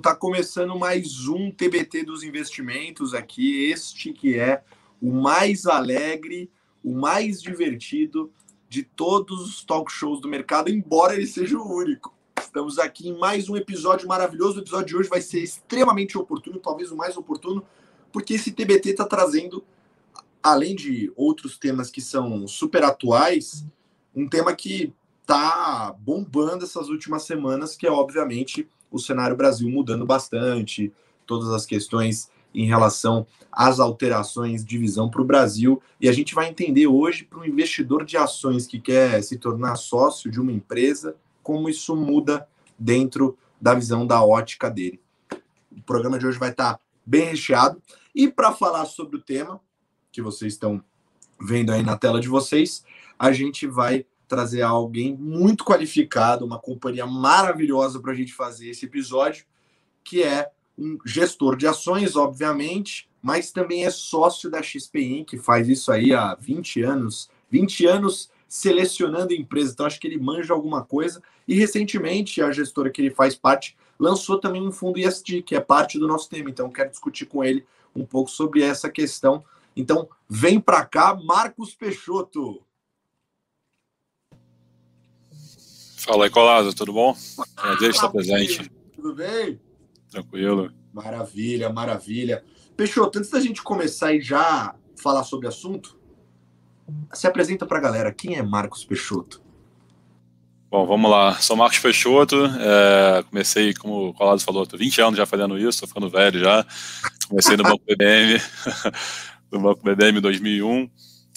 tá começando mais um TBT dos investimentos aqui, este que é o mais alegre, o mais divertido de todos os talk shows do mercado, embora ele seja o único. Estamos aqui em mais um episódio maravilhoso. O episódio de hoje vai ser extremamente oportuno, talvez o mais oportuno, porque esse TBT está trazendo, além de outros temas que são super atuais, um tema que está bombando essas últimas semanas, que é obviamente o cenário Brasil mudando bastante, todas as questões em relação às alterações de visão para o Brasil. E a gente vai entender hoje para um investidor de ações que quer se tornar sócio de uma empresa, como isso muda dentro da visão da ótica dele. O programa de hoje vai estar bem recheado. E para falar sobre o tema, que vocês estão vendo aí na tela de vocês, a gente vai trazer alguém muito qualificado, uma companhia maravilhosa para a gente fazer esse episódio, que é um gestor de ações, obviamente, mas também é sócio da XPI, que faz isso aí há 20 anos, 20 anos selecionando empresas, então acho que ele manja alguma coisa. E recentemente, a gestora que ele faz parte lançou também um fundo ISD, que é parte do nosso tema, então quero discutir com ele um pouco sobre essa questão. Então, vem para cá, Marcos Peixoto. Fala aí, Colado, tudo bom? Prazer estar presente. Tudo bem? Tranquilo. Maravilha, maravilha. Peixoto, antes da gente começar e já falar sobre o assunto, se apresenta para a galera. Quem é Marcos Peixoto? Bom, vamos lá. Sou Marcos Peixoto. É, comecei, como o Colado falou, tô 20 anos já fazendo isso, estou ficando velho já. Comecei no Banco BBM, no Banco BBM em 2001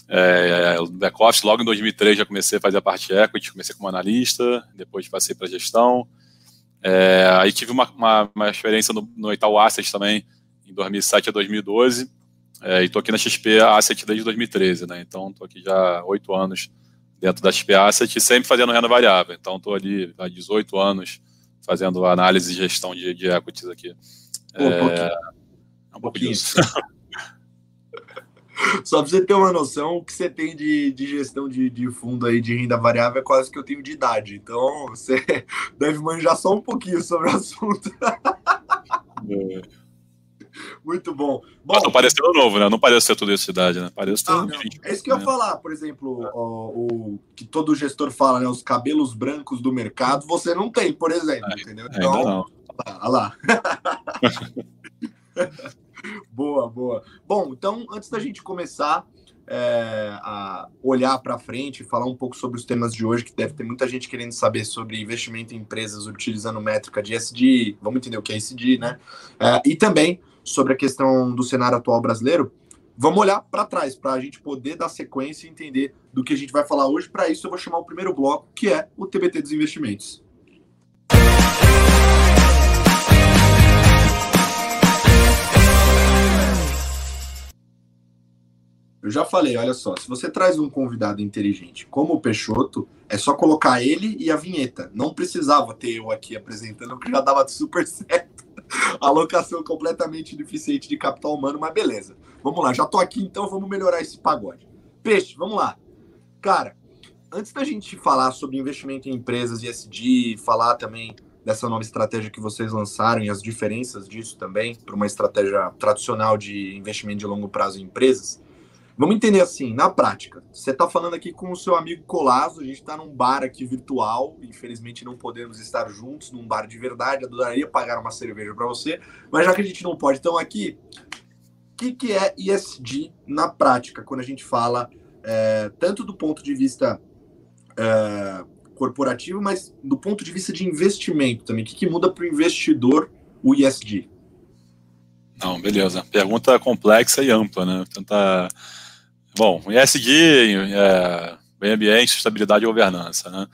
é, back-office, logo em 2003 já comecei a fazer a parte equity, comecei como analista, depois passei para gestão. É, aí tive uma, uma, uma experiência no, no, Itaú Asset também, em 2007 a 2012, é, e estou aqui na XP Asset desde 2013, né? Então estou aqui já oito anos dentro da XP Asset, sempre fazendo renda variável. Então estou ali há 18 anos fazendo análise e gestão de, de equities aqui. Pô, um pouquinho. É, um pouquinho. Só para você ter uma noção, o que você tem de, de gestão de, de fundo aí de renda variável é quase que eu tenho de idade. Então, você deve manjar só um pouquinho sobre o assunto. É. Muito bom. bom não parecendo novo, né? Não parece ser tudo essa idade, né? Parece ah, É isso que eu ia né? falar, por exemplo, o, o, que todo gestor fala, né? Os cabelos brancos do mercado, você não tem, por exemplo, é, entendeu? Então, ainda não. Olha lá. boa, boa. Bom, então, antes da gente começar é, a olhar para frente, falar um pouco sobre os temas de hoje, que deve ter muita gente querendo saber sobre investimento em empresas utilizando métrica de SD, vamos entender o que é SD, né? É, e também sobre a questão do cenário atual brasileiro. Vamos olhar para trás para a gente poder dar sequência e entender do que a gente vai falar hoje. Para isso, eu vou chamar o primeiro bloco, que é o TBT dos investimentos. Eu já falei, olha só, se você traz um convidado inteligente como o Peixoto, é só colocar ele e a vinheta. Não precisava ter eu aqui apresentando, porque já dava super certo. Alocação completamente deficiente de capital humano, mas beleza. Vamos lá, já tô aqui, então vamos melhorar esse pagode. Peixe, vamos lá. Cara, antes da gente falar sobre investimento em empresas e SD, falar também dessa nova estratégia que vocês lançaram e as diferenças disso também para uma estratégia tradicional de investimento de longo prazo em empresas, Vamos entender assim, na prática. Você está falando aqui com o seu amigo Colasso, a gente está num bar aqui virtual, infelizmente não podemos estar juntos num bar de verdade, adoraria pagar uma cerveja para você, mas já que a gente não pode, então aqui, o que, que é ISD na prática, quando a gente fala é, tanto do ponto de vista é, corporativo, mas do ponto de vista de investimento também, o que, que muda para o investidor o ISD? Não, beleza. Pergunta complexa e ampla, né? Tentar Bom, ESG, é, meio ambiente, sustentabilidade e governança, né?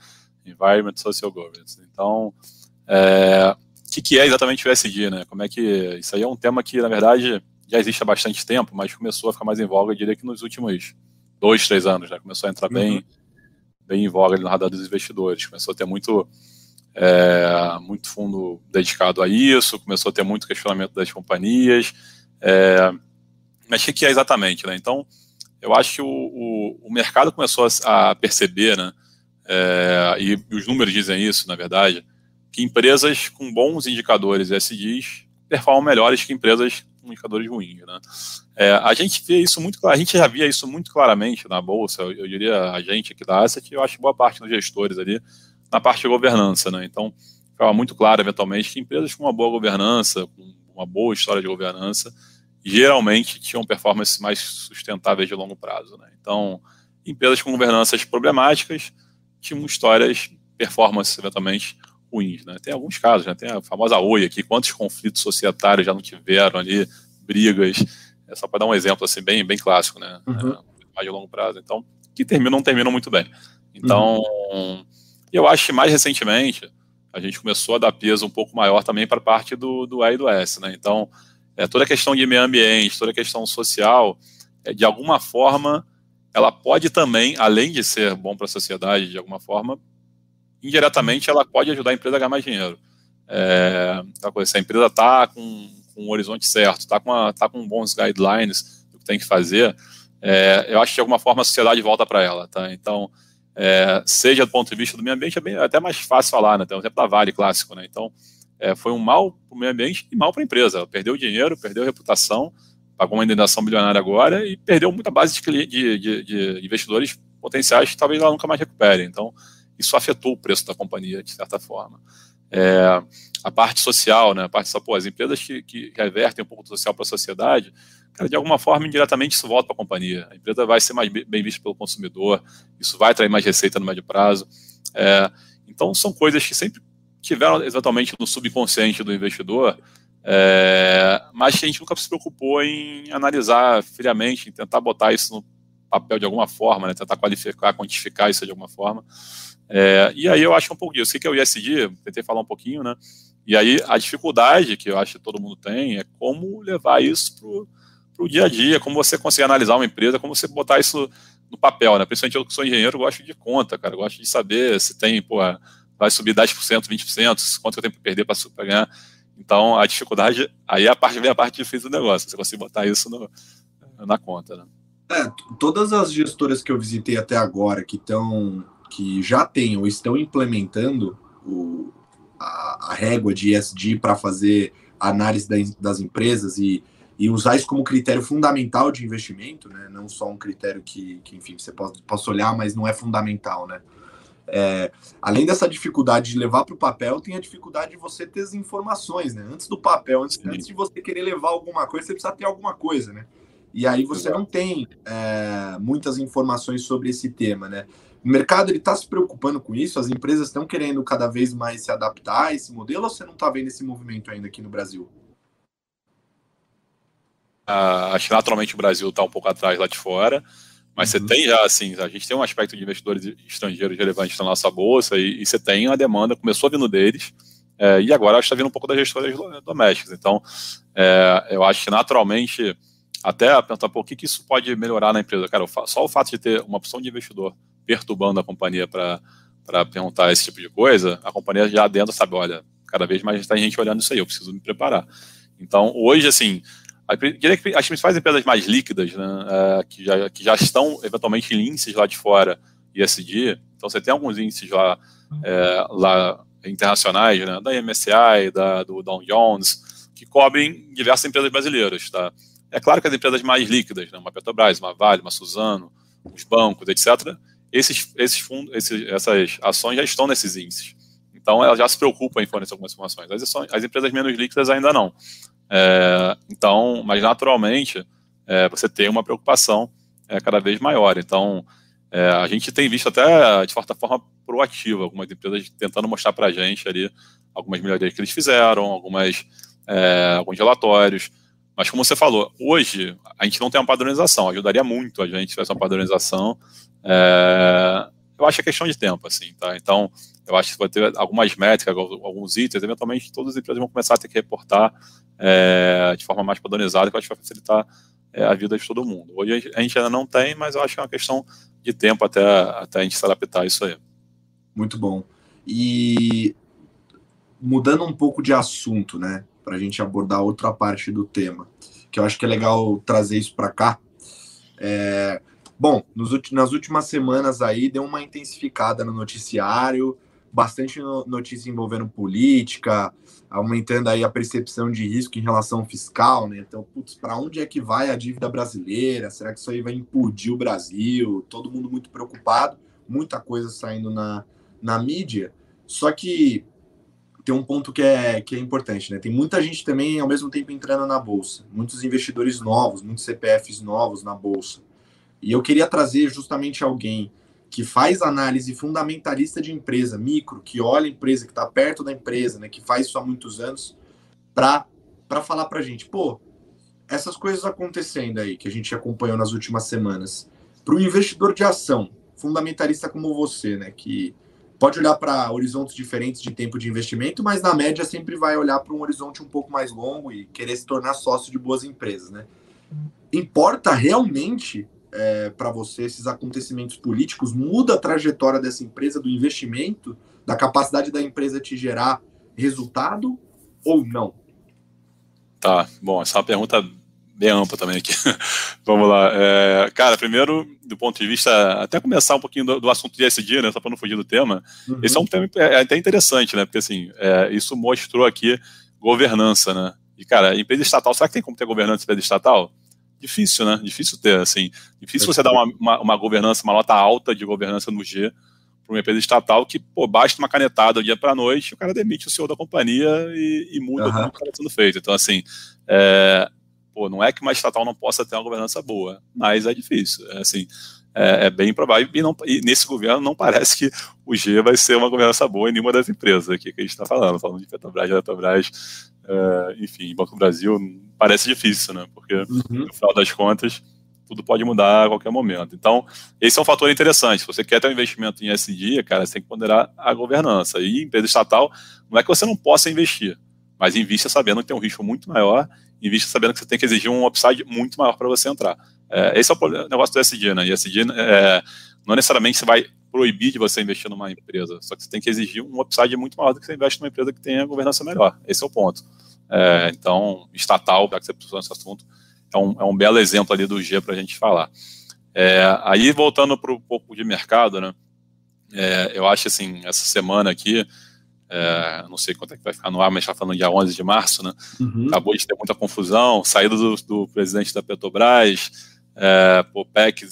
Environment, Social Governance. Então, é, o que, que, é exatamente o ESG, né? Como é que isso aí é um tema que na verdade já existe há bastante tempo, mas começou a ficar mais em voga, eu diria que nos últimos dois, três anos, né? Começou a entrar uhum. bem, bem em voga no radar dos investidores. Começou a ter muito é, muito fundo dedicado a isso, começou a ter muito questionamento das companhias. É, mas o que, que é exatamente, né? Então eu acho que o, o, o mercado começou a, a perceber, né, é, e, e, os números dizem isso, na verdade, que empresas com bons indicadores SDs performam melhores que empresas com indicadores ruins. Né? É, a gente vê isso muito a gente já via isso muito claramente na bolsa. Eu, eu diria a gente aqui da Asset, eu acho boa parte dos gestores ali na parte de governança. Né? Então, ficava muito claro, eventualmente, que empresas com uma boa governança, com uma boa história de governança, geralmente tinham performances mais sustentáveis de longo prazo. Né? Então, empresas com governanças problemáticas tinham histórias, performances, eventualmente, ruins. Né? Tem alguns casos, né? tem a famosa Oi aqui, quantos conflitos societários já não tiveram ali, brigas, é só para dar um exemplo assim, bem, bem clássico, né? Uhum. É, mais de longo prazo. Então, que terminam, não terminam muito bem. Então, uhum. eu acho que mais recentemente a gente começou a dar peso um pouco maior também para a parte do, do E e do S. Né? Então, é, toda a questão de meio ambiente, toda a questão social, é, de alguma forma, ela pode também, além de ser bom para a sociedade, de alguma forma, indiretamente ela pode ajudar a empresa a ganhar mais dinheiro. É, se a empresa está com, com um horizonte certo, está com, tá com bons guidelines do que tem que fazer, é, eu acho que de alguma forma a sociedade volta para ela. Tá? Então, é, seja do ponto de vista do meio ambiente, é bem, até mais fácil falar, né? Tem o exemplo da Vale clássico, né? Então, é, foi um mal para o meio ambiente e mal para a empresa. Ela perdeu dinheiro, perdeu reputação, pagou uma indenização bilionária agora e perdeu muita base de, de, de, de investidores potenciais que talvez ela nunca mais recupere. Então, isso afetou o preço da companhia, de certa forma. É, a parte social, né, a parte pô, as empresas que, que revertem um pouco do social para a sociedade, cara, de alguma forma, indiretamente, isso volta para a companhia. A empresa vai ser mais bem vista pelo consumidor, isso vai trazer mais receita no médio prazo. É, então, são coisas que sempre tiveram exatamente no subconsciente do investidor, é, mas a gente nunca se preocupou em analisar friamente, em tentar botar isso no papel de alguma forma, né, tentar qualificar, quantificar isso de alguma forma. É, e aí eu acho um pouco disso. O que é o ISD? Tentei falar um pouquinho, né? E aí a dificuldade que eu acho que todo mundo tem é como levar isso para o dia a dia, como você conseguir analisar uma empresa, como você botar isso no papel, né? Principalmente eu que sou engenheiro, gosto de conta, cara, gosto de saber se tem, pô, vai subir 10%, 20%, quanto eu tenho que perder para ganhar. Então a dificuldade, aí a parte vem a parte difícil do negócio, você conseguir botar isso no, na conta, né? É, todas as gestoras que eu visitei até agora que estão que já têm ou estão implementando o, a, a régua de ESG para fazer análise das, das empresas e, e usar isso como critério fundamental de investimento, né? Não só um critério que, que enfim, você possa olhar, mas não é fundamental, né? É, além dessa dificuldade de levar para o papel, tem a dificuldade de você ter as informações, né? Antes do papel, antes, antes, de você querer levar alguma coisa, você precisa ter alguma coisa, né? E aí você não tem é, muitas informações sobre esse tema, né? O mercado está se preocupando com isso? As empresas estão querendo cada vez mais se adaptar a esse modelo ou você não está vendo esse movimento ainda aqui no Brasil? Uh, acho que naturalmente o Brasil está um pouco atrás lá de fora, mas uhum. você tem já, assim, a gente tem um aspecto de investidores estrangeiros relevantes na nossa bolsa e, e você tem a demanda, começou vindo deles, é, e agora está vindo um pouco das gestoras domésticas. Então, é, eu acho que naturalmente, até perguntar por que, que isso pode melhorar na empresa. Cara, só o fato de ter uma opção de investidor perturbando a companhia para perguntar esse tipo de coisa, a companhia já dentro sabe, olha, cada vez mais tem gente olhando isso aí, eu preciso me preparar. Então, hoje, assim, as principais empresas mais líquidas, né, é, que, já, que já estão eventualmente em índices lá de fora, ISD, então você tem alguns índices lá, é, lá internacionais, né, da MSCI, da, do Dow Jones, que cobrem diversas empresas brasileiras. Tá? É claro que as empresas mais líquidas, né, uma Petrobras, uma Vale, uma Suzano, os bancos, etc., esses, esses fundos, esses, essas ações já estão nesses índices. Então, elas já se preocupam em fornecer algumas informações. As, ações, as empresas menos líquidas ainda não. É, então, mas naturalmente, é, você tem uma preocupação é, cada vez maior. Então, é, a gente tem visto até, de certa forma, proativa, algumas empresas tentando mostrar para a gente ali algumas melhorias que eles fizeram, algumas, é, alguns relatórios. Mas como você falou, hoje a gente não tem uma padronização. Ajudaria muito a gente tivesse uma padronização é, eu acho que é questão de tempo, assim, tá? Então, eu acho que vai ter algumas métricas, alguns itens, eventualmente todas as empresas vão começar a ter que reportar é, de forma mais padronizada, que eu acho que vai facilitar é, a vida de todo mundo. Hoje a gente ainda não tem, mas eu acho que é uma questão de tempo até, até a gente se adaptar a isso aí. Muito bom. E mudando um pouco de assunto, né, para a gente abordar outra parte do tema, que eu acho que é legal trazer isso para cá. É, Bom, nos, nas últimas semanas aí deu uma intensificada no noticiário, bastante notícia envolvendo política, aumentando aí a percepção de risco em relação fiscal, né? Então, putz, para onde é que vai a dívida brasileira? Será que isso aí vai implodir o Brasil? Todo mundo muito preocupado, muita coisa saindo na, na mídia. Só que tem um ponto que é, que é importante, né? Tem muita gente também ao mesmo tempo entrando na bolsa, muitos investidores novos, muitos CPFs novos na bolsa. E eu queria trazer justamente alguém que faz análise fundamentalista de empresa, micro, que olha a empresa, que está perto da empresa, né, que faz isso há muitos anos, para falar para a gente, pô, essas coisas acontecendo aí, que a gente acompanhou nas últimas semanas, para o investidor de ação, fundamentalista como você, né, que pode olhar para horizontes diferentes de tempo de investimento, mas na média sempre vai olhar para um horizonte um pouco mais longo e querer se tornar sócio de boas empresas, né? Importa realmente é, para você esses acontecimentos políticos? Muda a trajetória dessa empresa, do investimento, da capacidade da empresa te gerar resultado ou não? Tá, bom, essa é uma pergunta bem ampla também aqui. Vamos lá. É, cara, primeiro, do ponto de vista, até começar um pouquinho do, do assunto de SD, né, só para não fugir do tema, uhum. esse é um tema é, é até interessante, né, porque assim, é, isso mostrou aqui governança, né, e cara, empresa estatal, será que tem como ter governança em empresa estatal? Difícil, né? Difícil ter, assim. Difícil você dar uma, uma, uma governança, uma nota alta de governança no G para uma empresa estatal que, pô, basta uma canetada do dia para noite, o cara demite o senhor da companhia e, e muda uhum. o que está sendo feito. Então, assim, é, pô, não é que uma estatal não possa ter uma governança boa, mas é difícil. É, assim, é, é bem provável. E, não, e, nesse governo não parece que o G vai ser uma governança boa em nenhuma das empresas aqui que a gente está falando, falando de Petrobras, Eletrobras, é, enfim, Banco do Brasil, parece difícil, né? Porque, uhum. no final das contas, tudo pode mudar a qualquer momento. Então, esse é um fator interessante. Se você quer ter um investimento em SD, cara, você tem que ponderar a governança. E empresa estatal, não é que você não possa investir, mas invista sabendo que tem um risco muito maior, invista sabendo que você tem que exigir um upside muito maior para você entrar. É, esse é o negócio do SD, né? E SD é, não necessariamente você vai proibir de você investir numa empresa, só que você tem que exigir um upside muito maior do que você investe numa empresa que tenha governança melhor. Esse é o ponto. É, então, estatal, já que você precisou nesse assunto, é um, é um belo exemplo ali do G para a gente falar. É, aí, voltando para um pouco de mercado, né? É, eu acho assim, essa semana aqui, é, não sei quanto é que vai ficar no ar, mas está falando dia 11 de março, né? Uhum. Acabou de ter muita confusão, saída do, do presidente da Petrobras, é, pô, PEC,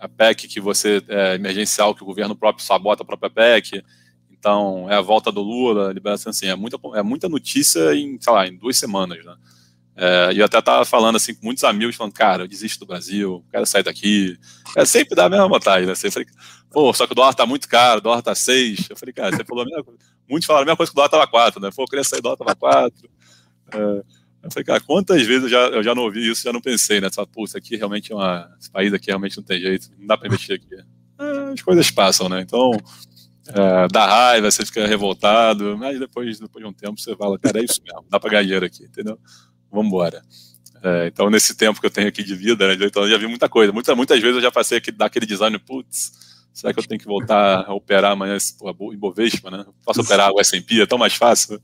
a PEC que você, é, emergencial, que o governo próprio sabota a própria PEC, então, é a volta do Lula, liberação assim, é muita, é muita notícia em, sei lá, em duas semanas, né? É, e eu até estava falando assim com muitos amigos, falando, cara, eu desisto do Brasil, quero sair daqui. É sempre dá a mesma vontade, né? Sempre, pô, só que o dólar tá muito caro, o dólar tá seis. Eu falei, cara, você falou a mesma coisa. Muitos falaram a mesma coisa que o dólar tava quatro, né? Pô, eu queria sair, do dólar tava quatro. É, eu falei, cara, quantas vezes eu já, eu já não ouvi isso, já não pensei? Só, pô, isso aqui realmente é uma. Esse país aqui realmente não tem jeito, não dá para investir aqui. É, as coisas passam, né? Então, é, dá raiva, você fica revoltado, mas depois, depois de um tempo você fala, cara, é isso mesmo, dá para ganhar dinheiro aqui, entendeu? Vamos embora. É, então, nesse tempo que eu tenho aqui de vida, né, eu já vi muita coisa. Muita, muitas vezes eu já passei aqui daquele design, putz, será que eu tenho que voltar a operar amanhã em Bovespa, né? Posso operar o S&P, é tão mais fácil.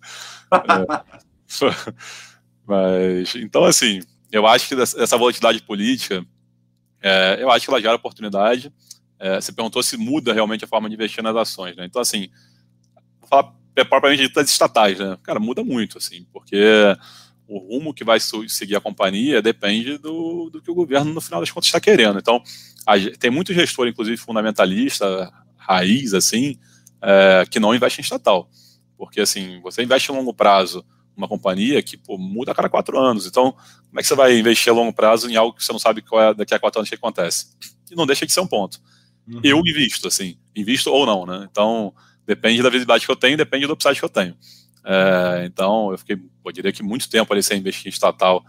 É, mas, então, assim, eu acho que essa volatilidade política, é, eu acho que ela gera oportunidade, é, você perguntou se muda realmente a forma de investir nas ações, né? Então, assim, vou falar propriamente das estatais, né? Cara, muda muito, assim, porque o rumo que vai seguir a companhia depende do, do que o governo, no final das contas, está querendo. Então, a, tem muito gestor, inclusive fundamentalista, raiz, assim, é, que não investe em estatal. Porque, assim, você investe a longo prazo numa companhia que pô, muda a cada quatro anos. Então, como é que você vai investir a longo prazo em algo que você não sabe qual é daqui a quatro anos que acontece? E não deixa de ser um ponto. Uhum. Eu invisto, assim, invisto ou não, né? Então, depende da visibilidade que eu tenho, depende do upside que eu tenho. É, então, eu fiquei, eu diria que muito tempo ali sem investir em estatal,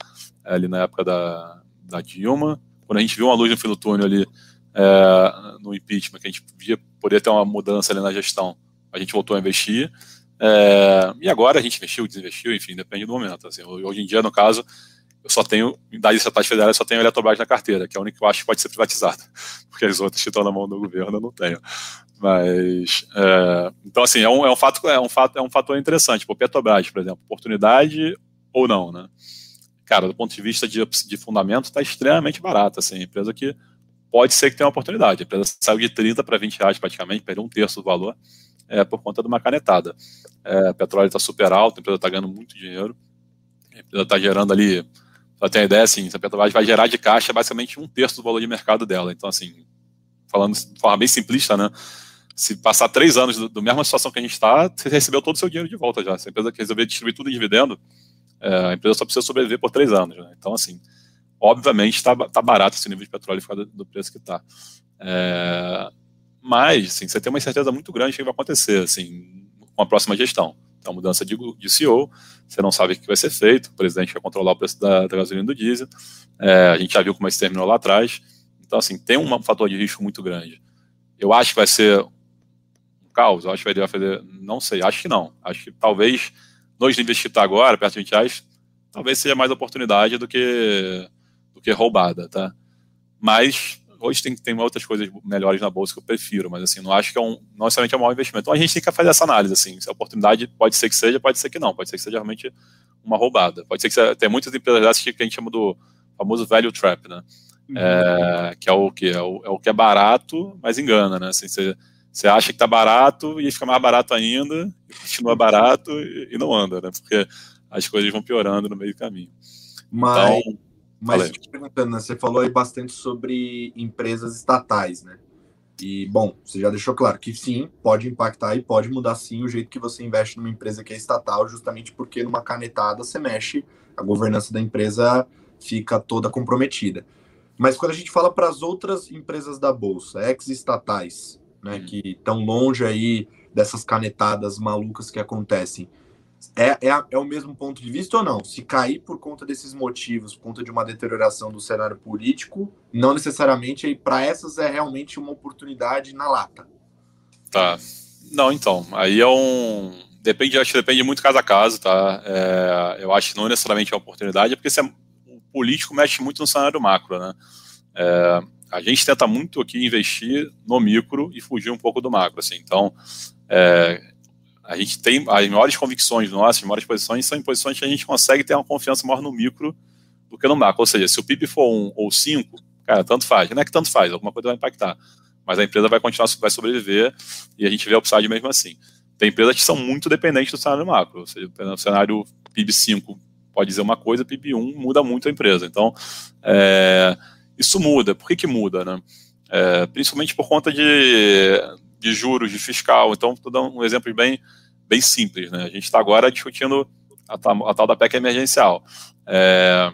é, ali na época da, da Dilma. Quando a gente viu uma luz no fim do túnel ali, é, no impeachment, que a gente via poder ter uma mudança ali na gestão, a gente voltou a investir. É, e agora a gente investiu, desinvestiu, enfim, depende do momento. Assim, hoje em dia, no caso, eu só tenho, das estatais federais, só tenho a Eletrobras na carteira, que é a única que eu acho que pode ser privatizada, porque as outras que estão na mão do governo eu não tenho. Mas, é, então, assim, é um, é, um fato, é, um fato, é um fator interessante. Por Petrobras, por exemplo, oportunidade ou não, né? Cara, do ponto de vista de, de fundamento, está extremamente barato, assim, empresa que pode ser que tenha uma oportunidade. A empresa saiu de 30 para 20 reais praticamente, perdeu um terço do valor. É, por conta de uma canetada. É, petróleo está super alto, a empresa está ganhando muito dinheiro, a empresa está gerando ali, para ter uma ideia, assim, a Petrobras vai gerar de caixa basicamente um terço do valor de mercado dela. Então, assim, falando de forma bem simplista, né? Se passar três anos do, do mesma situação que a gente está, você recebeu todo o seu dinheiro de volta já. Se a empresa resolver distribuir tudo em dividendo, é, a empresa só precisa sobreviver por três anos. Né? Então, assim, obviamente está tá barato esse nível de petróleo do, do preço que está. É, mas, assim, você tem uma certeza muito grande que vai acontecer, assim, com a próxima gestão. Então, mudança de, de CEO, você não sabe o que vai ser feito, o presidente vai controlar o preço da, da gasolina do diesel, é, a gente já viu como isso terminou lá atrás. Então, assim, tem um fator de risco muito grande. Eu acho que vai ser um caos, eu acho que vai fazer, não sei, acho que não. Acho que talvez, nós investir tá agora, perto de 20 reais, talvez seja mais oportunidade do que, do que roubada, tá? Mas hoje tem, tem outras coisas melhores na bolsa que eu prefiro, mas assim, não acho que é um, não necessariamente é um mau investimento. Então a gente tem que fazer essa análise, assim, se a oportunidade pode ser que seja, pode ser que não, pode ser que seja realmente uma roubada. Pode ser que tem muitas empresas dessas que a gente chama do famoso value trap, né? Uhum. É, que é o que é o, é o, que é barato, mas engana, né? Assim, você, você acha que está barato e fica mais barato ainda, continua barato e, e, não anda, né? Porque as coisas vão piorando no meio do caminho. Mas, então, mas te perguntando, né, você falou aí bastante sobre empresas estatais, né? E, bom, você já deixou claro que sim, pode impactar e pode mudar sim o jeito que você investe numa empresa que é estatal, justamente porque numa canetada você mexe, a governança da empresa fica toda comprometida. Mas quando a gente fala para as outras empresas da Bolsa, ex-estatais, né, hum. que estão longe aí dessas canetadas malucas que acontecem, é, é, é, o mesmo ponto de vista ou não? Se cair por conta desses motivos, por conta de uma deterioração do cenário político, não necessariamente para essas é realmente uma oportunidade na lata. Tá. Não, então. Aí é um. Depende, acho que depende muito caso a caso, tá? É, eu acho que não necessariamente é uma oportunidade, porque é, o político mexe muito no cenário macro, né? É, a gente tenta muito aqui investir no micro e fugir um pouco do macro, assim. Então, é, a gente tem as maiores convicções nossas, as maiores posições, são em posições que a gente consegue ter uma confiança maior no micro do que no macro. Ou seja, se o PIB for 1 ou 5, cara, tanto faz. Não é que tanto faz, alguma coisa vai impactar. Mas a empresa vai continuar, vai sobreviver e a gente vê a upside mesmo assim. Tem empresas que são muito dependentes do cenário macro. Ou seja, no cenário PIB 5 pode dizer uma coisa, PIB 1 muda muito a empresa. Então, é, isso muda. Por que, que muda? Né? É, principalmente por conta de, de juros, de fiscal. Então, vou dar um exemplo bem bem simples. Né? A gente está agora discutindo a, a, tal da PEC emergencial. É,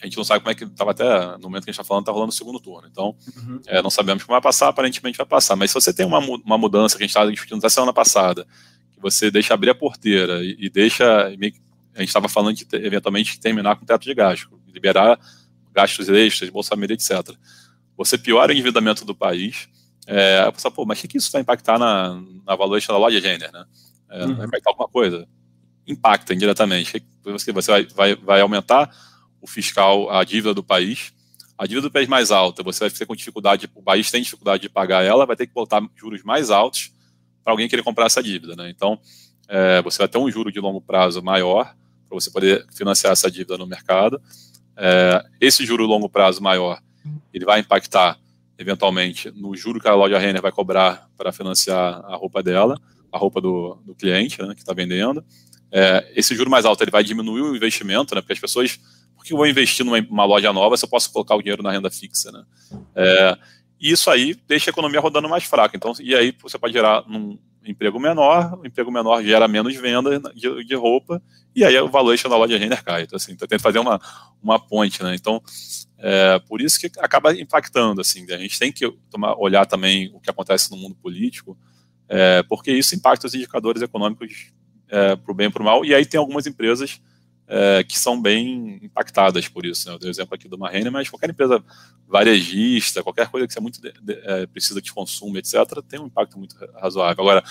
a gente não sabe como é que estava até no momento que a gente está falando, está rolando o segundo turno. Então, uhum. é, não sabemos como vai passar, aparentemente vai passar. Mas se você tem uma, uma mudança que a gente estava discutindo na semana passada, que você deixa abrir a porteira e, e deixa. A gente estava falando de eventualmente terminar com teto de gasto, liberar gastos extras, Bolsa Família, etc. Você piora o endividamento do país. É, a pessoa, pô, mas o que, que isso vai impactar na, na valuation da loja Gêner, né? É, uhum. Vai impactar alguma coisa? Impacta indiretamente. Você, você vai, vai, vai aumentar o fiscal, a dívida do país. A dívida do país mais alta, você vai ter com dificuldade, o país tem dificuldade de pagar ela, vai ter que botar juros mais altos para alguém querer comprar essa dívida. Né? Então, é, você vai ter um juro de longo prazo maior para você poder financiar essa dívida no mercado. É, esse juro de longo prazo maior, ele vai impactar eventualmente no juro que a loja Renner vai cobrar para financiar a roupa dela a roupa do, do cliente né, que está vendendo. É, esse juro mais alto ele vai diminuir o investimento, né, porque as pessoas, por que eu vou investir numa loja nova se eu posso colocar o dinheiro na renda fixa? Né? É, e isso aí deixa a economia rodando mais fraca. Então, e aí você pode gerar um emprego menor, o emprego menor gera menos venda de, de roupa, e aí o valuation da loja render cai. Então, assim, então tem que fazer uma, uma ponte. Né? Então, é, por isso que acaba impactando. Assim, a gente tem que tomar, olhar também o que acontece no mundo político, é, porque isso impacta os indicadores econômicos é, para o bem e para o mal, e aí tem algumas empresas é, que são bem impactadas por isso. Né? Eu dei o exemplo aqui do Marrene, mas qualquer empresa varejista, qualquer coisa que você muito de, de, é, precisa de consumo, etc., tem um impacto muito razoável. Agora,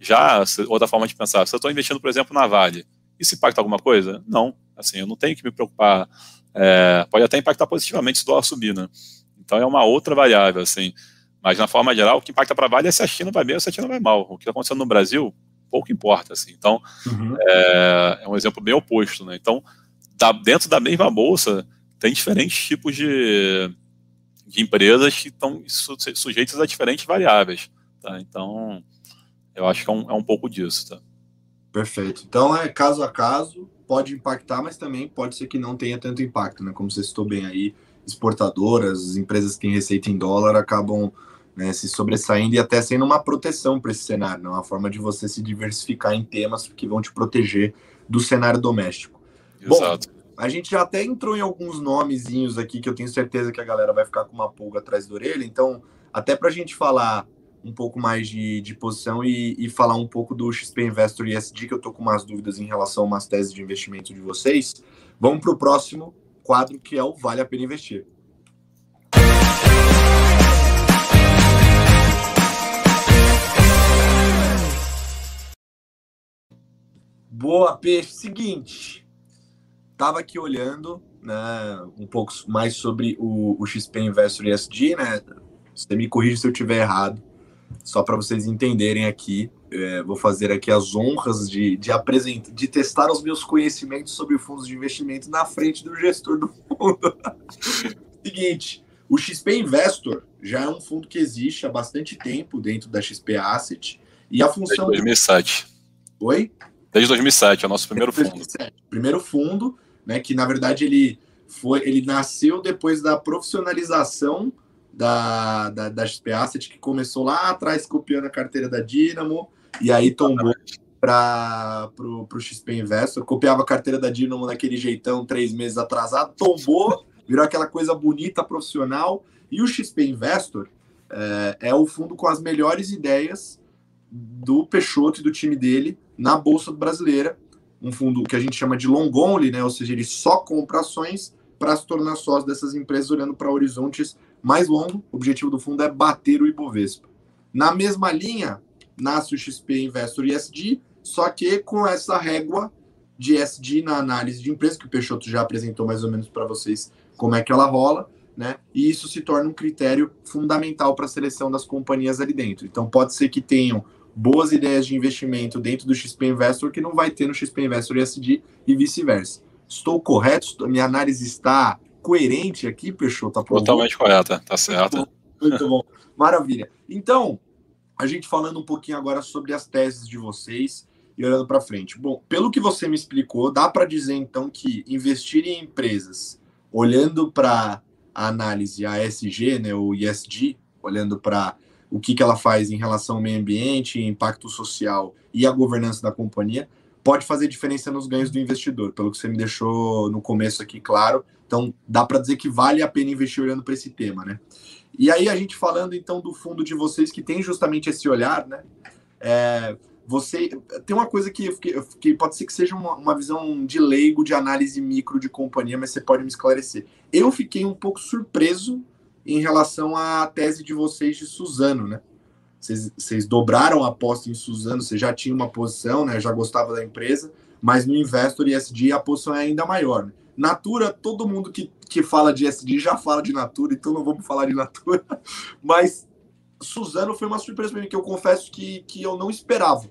já outra forma de pensar, se eu estou investindo, por exemplo, na Vale, isso impacta alguma coisa? Não. Assim, eu não tenho que me preocupar. É, pode até impactar positivamente se o dólar subir, né? Então é uma outra variável, assim. Mas, na forma geral, o que impacta para a Vale é se a China vai bem ou se a China vai mal. O que está acontecendo no Brasil, pouco importa. Assim. Então, uhum. é, é, um exemplo bem oposto. Né? Então, da, dentro da mesma bolsa, tem diferentes tipos de, de empresas que estão su, sujeitas a diferentes variáveis. Tá? Então, Eu acho que é um, é um pouco disso, tá? Perfeito. Então é caso a caso, pode impactar, mas também pode ser que não tenha tanto impacto, né? Como você citou bem aí, exportadoras, empresas que têm receita em dólar acabam né, se sobressaindo e até sendo uma proteção para esse cenário, né? uma forma de você se diversificar em temas que vão te proteger do cenário doméstico. Exato. Bom, a gente já até entrou em alguns nomezinhos aqui que eu tenho certeza que a galera vai ficar com uma pulga atrás da orelha, então até para a gente falar um pouco mais de, de posição e, e, falar um pouco do XP Investor ESG, que eu estou com umas dúvidas em relação a umas teses de investimento de vocês. Vamos para o próximo quadro, que é o Vale a Pena Investir. Boa, peixe. Seguinte, tava aqui olhando, né, um pouco mais sobre o, o XP Investor ESG, né? Você me corrige se eu tiver errado, só para vocês entenderem aqui. É, vou fazer aqui as honras de, de apresentar, de testar os meus conhecimentos sobre fundos de investimento na frente do gestor do fundo. Seguinte, o XP Investor já é um fundo que existe há bastante tempo dentro da XP Asset e a função. Desde 2007. Oi? Desde 2007, é o nosso primeiro fundo. 2007. Primeiro fundo, né, que na verdade ele foi, ele nasceu depois da profissionalização da, da, da XP Asset, que começou lá atrás copiando a carteira da Dynamo, e aí tombou para o XP Investor, copiava a carteira da Dynamo naquele jeitão, três meses atrasado, tombou, virou aquela coisa bonita, profissional, e o XP Investor é, é o fundo com as melhores ideias do Peixoto e do time dele na Bolsa Brasileira, um fundo que a gente chama de long only, né? ou seja, ele só compra ações para se tornar sócio dessas empresas olhando para horizontes mais longos. O objetivo do fundo é bater o Ibovespa. Na mesma linha, nasce o XP Investor ESG, só que com essa régua de ESG na análise de empresa, que o Peixoto já apresentou mais ou menos para vocês como é que ela rola, né? E isso se torna um critério fundamental para a seleção das companhias ali dentro. Então pode ser que tenham boas ideias de investimento dentro do XP Investor que não vai ter no XP Investor ESG e vice-versa. Estou correto? Minha análise está coerente aqui, Peixoto? Tá Totalmente correta, tá certo. Muito bom. Muito bom. Maravilha. Então, a gente falando um pouquinho agora sobre as teses de vocês e olhando para frente. Bom, pelo que você me explicou, dá para dizer então que investir em empresas olhando para a análise ASG, né, o ESG, olhando para o que, que ela faz em relação ao meio ambiente, impacto social e a governança da companhia, pode fazer diferença nos ganhos do investidor, pelo que você me deixou no começo aqui claro. Então, dá para dizer que vale a pena investir olhando para esse tema, né? E aí, a gente falando então do fundo de vocês que tem justamente esse olhar, né? É, você tem uma coisa que, que, que pode ser que seja uma, uma, visão de leigo de análise micro de companhia, mas você pode me esclarecer. Eu fiquei um pouco surpreso em relação à tese de vocês de Suzano, né? Vocês, dobraram a aposta em Suzano, você já tinha uma posição, né? Já gostava da empresa, mas no Investor ESG a posição é ainda maior. Né? Natura, todo mundo que, que fala de ESG já fala de Natura, então não vamos falar de Natura. Mas Suzano foi uma surpresa para mim, que eu confesso que, que eu não esperava.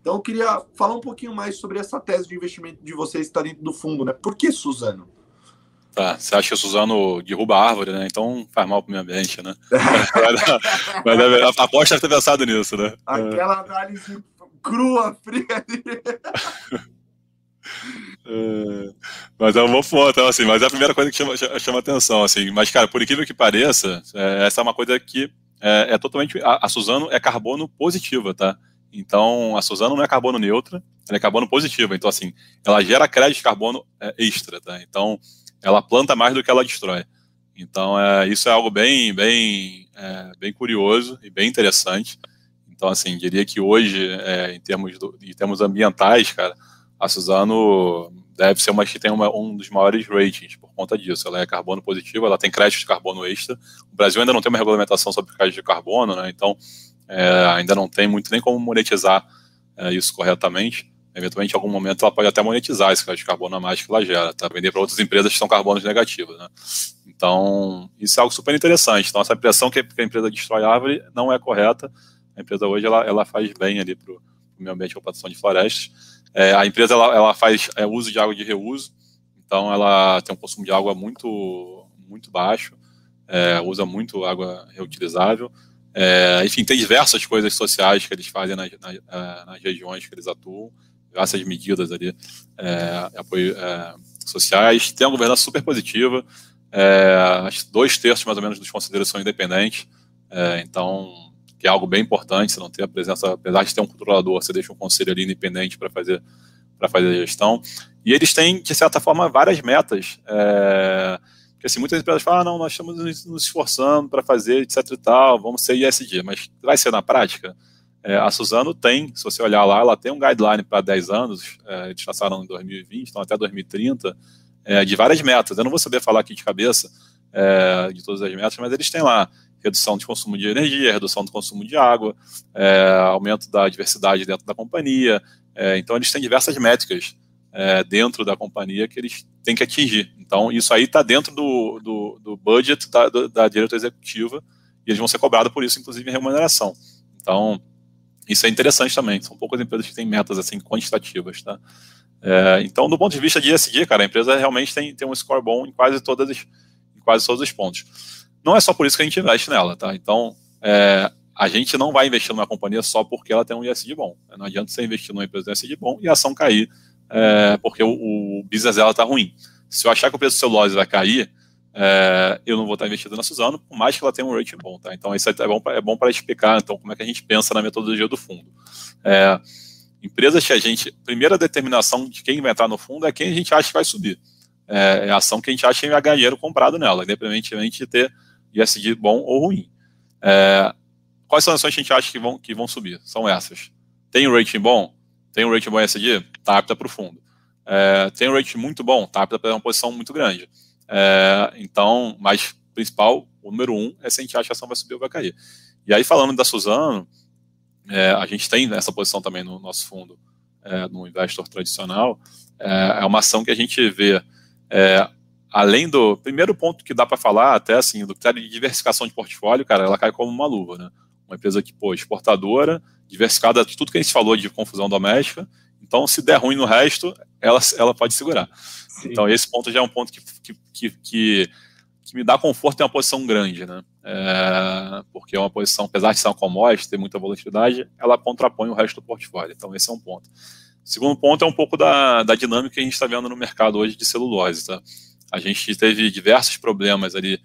Então eu queria falar um pouquinho mais sobre essa tese de investimento de vocês que está dentro do fundo, né? Por que Suzano? Tá, você acha que o Suzano derruba a árvore, né? Então faz mal pro meio ambiente, né? mas, mas a aposta ter pensado nisso, né? Aquela análise crua, fria ali. É, mas é um bom ponto, então, assim, mas é a primeira coisa que chama, chama atenção, assim, mas, cara, por incrível que pareça, é, essa é uma coisa que é, é totalmente, a, a, Suzano é carbono positiva, tá? Então, a Suzano não é carbono neutra, ela é carbono positiva, então, assim, ela gera crédito de carbono é, extra, tá? Então, ela planta mais do que ela destrói. Então, é, isso é algo bem, bem, é, bem curioso e bem interessante. Então, assim, diria que hoje, é, em, termos do, em termos ambientais, cara, a Suzano deve ser uma que tem uma, um dos maiores ratings por conta disso. Ela é carbono positivo, ela tem crédito de carbono extra. O Brasil ainda não tem uma regulamentação sobre crédito de carbono, né? Então, é, ainda não tem muito nem como monetizar é, isso corretamente eventualmente em algum momento ela pode até monetizar esse de carbono a mais que ela gera, tá? Vender para outras empresas que são carbonos negativos, né? Então, isso é algo super interessante. Então, essa impressão que a empresa destrói árvore não é correta. A empresa hoje, ela, ela faz bem ali para o meio ambiente e ocupação de florestas. É, a empresa, ela, ela faz é, uso de água de reuso, então ela tem um consumo de água muito, muito baixo, é, usa muito água reutilizável, É, enfim, tem diversas coisas sociais que eles fazem nas, nas, é, nas regiões que eles atuam, diversas medidas ali, é, apoio é, sociais. Tem uma governança super positiva, é, dois terços mais ou menos dos conselheiros são independentes, é, então, que é algo bem importante, você não ter a presença, apesar de ter um controlador, você deixa um conselho ali independente para fazer, fazer a gestão. E eles têm, de certa forma, várias metas. É, porque assim, muitas empresas falam, ah, não, nós estamos nos esforçando para fazer, etc e tal, vamos ser ISD, mas vai ser na prática? É, a Suzano tem, se você olhar lá, ela tem um guideline para 10 anos, é, eles passaram em 2020, então até 2030, é, de várias metas. Eu não vou saber falar aqui de cabeça é, de todas as metas, mas eles têm lá redução de consumo de energia, redução do consumo de água, é, aumento da diversidade dentro da companhia. É, então, eles têm diversas métricas dentro da companhia que eles têm que atingir. Então, isso aí está dentro do, do, do budget da, da diretoria executiva e eles vão ser cobrados por isso, inclusive em remuneração. Então, isso é interessante também. São poucas empresas que têm metas assim quantitativas, tá? É, então, do ponto de vista de ESG, cara, a empresa realmente tem, tem um score bom em quase todas as, em quase todos os pontos. Não é só por isso que a gente investe nela, tá? Então, é, a gente não vai investir numa companhia só porque ela tem um ESG bom. Não adianta você investir numa empresa com ESG bom e a ação cair é, porque o, o business dela está ruim. Se eu achar que o preço do celulose vai cair, é, eu não vou estar investido na Suzano, por mais que ela tenha um rating bom, tá? Então isso é bom, é bom para explicar então como é que a gente pensa na metodologia do fundo. É, empresas que a gente, primeira determinação de quem vai entrar no fundo é quem a gente acha que vai subir. É, é a ação que a gente acha que vai ganhar dinheiro comprado nela, independentemente de ter ISD bom ou ruim. É, quais são as ações que a gente acha que vão, que vão subir? São essas. Tem um rating bom? Tem um rating bom ISD? Está apta para o fundo. É, tem um rating muito bom? Está apta para uma posição muito grande. É, então, mas principal, o número um, é se a gente acha que a ação vai subir ou vai cair. E aí, falando da Suzano, é, a gente tem essa posição também no nosso fundo, é, no investor tradicional, é, é, uma ação que a gente vê, é, além do primeiro ponto que dá para falar, até assim, do critério de diversificação de portfólio, cara, ela cai como uma luva, né? Uma empresa que, pô, exportadora, diversificada tudo que a gente falou de confusão doméstica, então, se der ruim no resto, ela, ela pode segurar. Sim. Então, esse ponto já é um ponto que, que, que, que, me dá conforto em uma posição grande, né? É, porque é uma posição, apesar de ser uma commodity, ter muita volatilidade, ela contrapõe o resto do portfólio. Então, esse é um ponto. Segundo ponto é um pouco da, da dinâmica que a gente está vendo no mercado hoje de celulose. Tá? A gente teve diversos problemas ali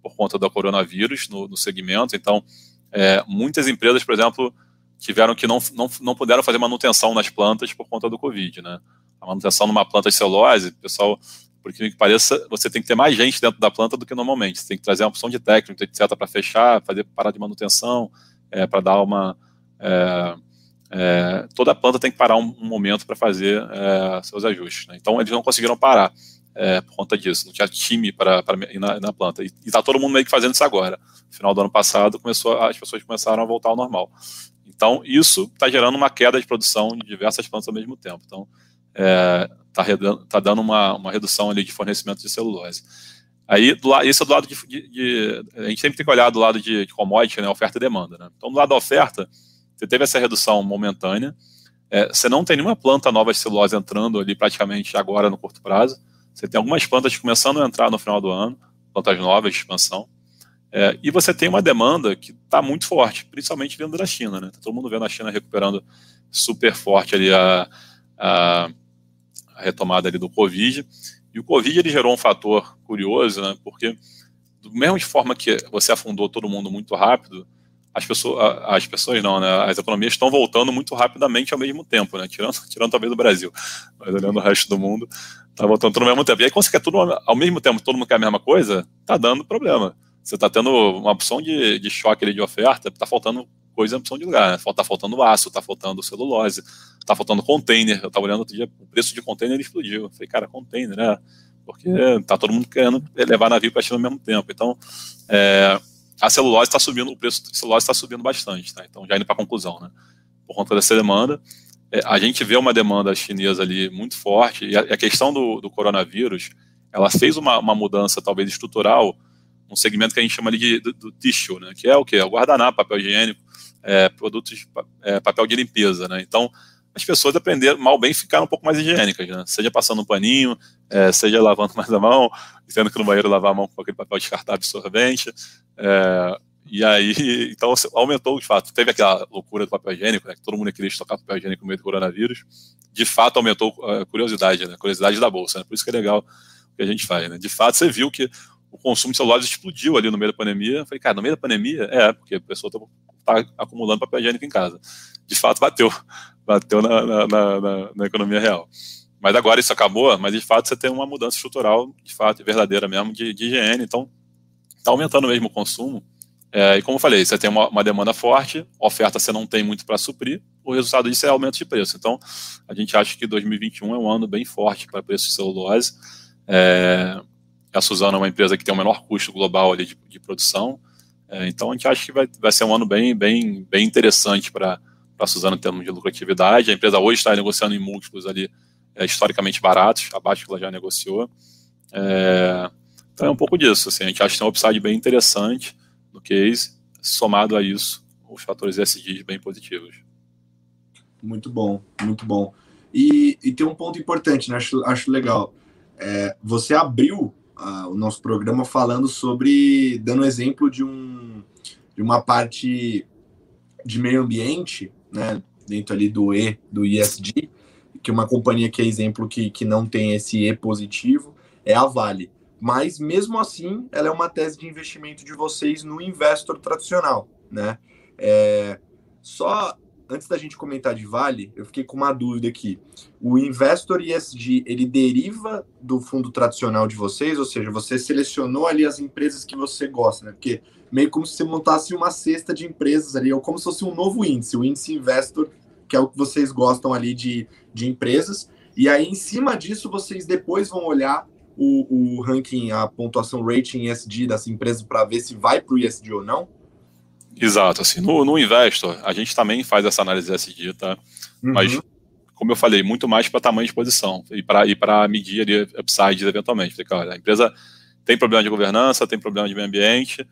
por conta do coronavírus no, no segmento. Então, é, muitas empresas, por exemplo, tiveram que não, não, não puderam fazer manutenção nas plantas por conta do Covid, né? A manutenção numa planta de celulose, pessoal, por que pareça, você tem que ter mais gente dentro da planta do que normalmente. Você tem que trazer uma opção de técnico, etc., para fechar, fazer parada de manutenção, é, para dar uma. É, é, toda a planta tem que parar um, um momento para fazer é, seus ajustes. Né? Então, eles não conseguiram parar é, por conta disso. Não tinha time para ir na, na, planta. E está todo mundo meio que fazendo isso agora. No final do ano passado, começou, as pessoas começaram a voltar ao normal. Então, isso está gerando uma queda de produção de diversas plantas ao mesmo tempo. Então, está é, tá dando uma, uma redução ali de fornecimento de celulose. Aí, do isso é do lado de, de, de, A gente sempre tem que olhar do lado de, de commodity, né, oferta e demanda. Né? Então, do lado da oferta, você teve essa redução momentânea. É, você não tem nenhuma planta nova de celulose entrando ali praticamente agora no curto prazo. Você tem algumas plantas começando a entrar no final do ano, plantas novas de expansão. É, e você tem uma demanda que está muito forte, principalmente vindo da China. Né? Tá todo mundo vendo a China recuperando super forte ali a, a, retomada ali do Covid. E o Covid ele gerou um fator curioso, né? porque do mesmo de forma que você afundou todo mundo muito rápido, as pessoas, as pessoas não, né? As economias estão voltando muito rapidamente ao mesmo tempo, né? Tirando, tirando talvez do Brasil, mas olhando o resto do mundo, está voltando tudo ao mesmo tempo. E aí, quando você quer tudo ao mesmo tempo, todo mundo quer a mesma coisa, tá dando problema você está tendo uma opção de, de choque ali de oferta, está faltando coisa opção de lugar. Né? faltando aço, está faltando celulose, está faltando container. Eu estava olhando outro dia, o preço de container explodiu. Eu falei, cara, container, né? Porque está todo mundo querendo levar navio para China ao mesmo tempo. Então, é, a celulose está subindo, o preço da celulose está subindo bastante. Tá? Então, já indo para a conclusão, né? Por conta dessa demanda, é, a gente vê uma demanda chinesa ali muito forte. E a, a questão do, do, coronavírus, ela fez uma, uma mudança talvez estrutural um segmento que a gente chama ali de, do, do tissue, né, que é o que? É o guardanapo, papel higiênico, é, produtos, é, papel de limpeza. Né? Então, as pessoas aprenderam, mal bem, ficaram um pouco mais higiênicas, né? seja passando um paninho, é, seja lavando mais a mão, tendo que no banheiro lavar a mão com aquele papel descartável absorvente. É, E aí, então aumentou de fato. Teve aquela loucura do papel higiênico, né, que todo mundo queria estocar papel higiênico no meio do coronavírus. De fato, aumentou a curiosidade, né, a curiosidade da bolsa. Né, por isso que é legal o que a gente faz. Né. De fato, você viu que o consumo de celulares explodiu ali no meio da pandemia. Eu falei, cara, no meio da pandemia? É, porque a pessoa está tá acumulando papel higiênico em casa. De fato, bateu. Bateu na, na, na, na economia real. Mas agora isso acabou, mas de fato você tem uma mudança estrutural, de fato, verdadeira mesmo, de, de higiene. Então, está aumentando mesmo o consumo. É, e como eu falei, você tem uma, uma demanda forte, oferta você não tem muito para suprir, o resultado disso é aumento de preço. Então, a gente acha que 2021 é um ano bem forte para preço de celulose. É, a Suzano é uma empresa que tem o menor custo global ali de, de produção. É, então, a gente acha que vai, vai ser um ano bem, bem, bem interessante para a Suzano em termos de lucratividade. A empresa hoje está negociando em múltiplos ali é, historicamente baratos, abaixo que ela já negociou. É, então, é um pouco disso. Assim, a gente acha que tem um upside bem interessante no case, somado a isso, os fatores ESG bem positivos. Muito bom, muito bom. E, e tem um ponto importante, né? acho, acho legal. É, você abriu uh, o nosso programa falando sobre, dando exemplo de, um, de uma parte de meio ambiente, né? Dentro ali do E, do ESG, que uma companhia que é exemplo que, que não tem esse E positivo é a Vale mas mesmo assim ela é uma tese de investimento de vocês no investor tradicional, né? É, só antes da gente comentar de Vale, eu fiquei com uma dúvida aqui. O investor ESG ele deriva do fundo tradicional de vocês, ou seja, você selecionou ali as empresas que você gosta, né? Porque meio como se você montasse uma cesta de empresas ali, ou como se fosse um novo índice, o índice investor, que é o que vocês gostam ali de, de empresas. E aí, em cima disso, vocês depois vão olhar o, o ranking, a pontuação rating ESG dessa empresa para ver se vai para o ESG ou não? Exato, assim, no, no Investor, a gente também faz essa análise ESG, tá? Uhum. Mas, como eu falei, muito mais para tamanho de posição e para e medir ali upsides eventualmente. Porque, cara, a empresa tem problema de governança, tem problema de meio ambiente,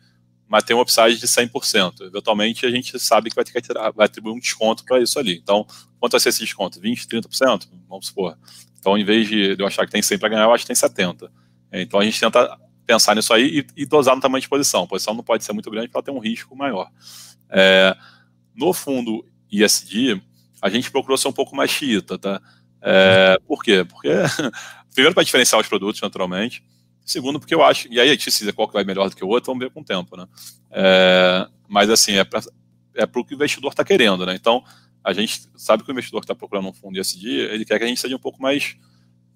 mas tem um upside de 100%. Eventualmente, a gente sabe que vai ter que tirar, vai atribuir um desconto para isso ali. Então, quanto vai ser esse desconto? 20%, 30%? Vamos supor. Então, em vez de eu achar que tem 100 para ganhar, eu acho que tem 70. Então, a gente tenta pensar nisso aí e, e dosar no tamanho de posição. A posição não pode ser muito grande para ter um risco maior. É, no fundo ISD, a gente procurou ser um pouco mais xiita, tá? É, por quê? Porque, primeiro, para diferenciar os produtos, naturalmente. Segundo, porque eu acho, e aí a gente decide qual que vai melhor do que o outro, vamos ver com o tempo, né? É, mas, assim, é para é o que o investidor está querendo, né? Então, a gente sabe que o investidor que está procurando um fundo ESG, ele quer que a gente seja um pouco mais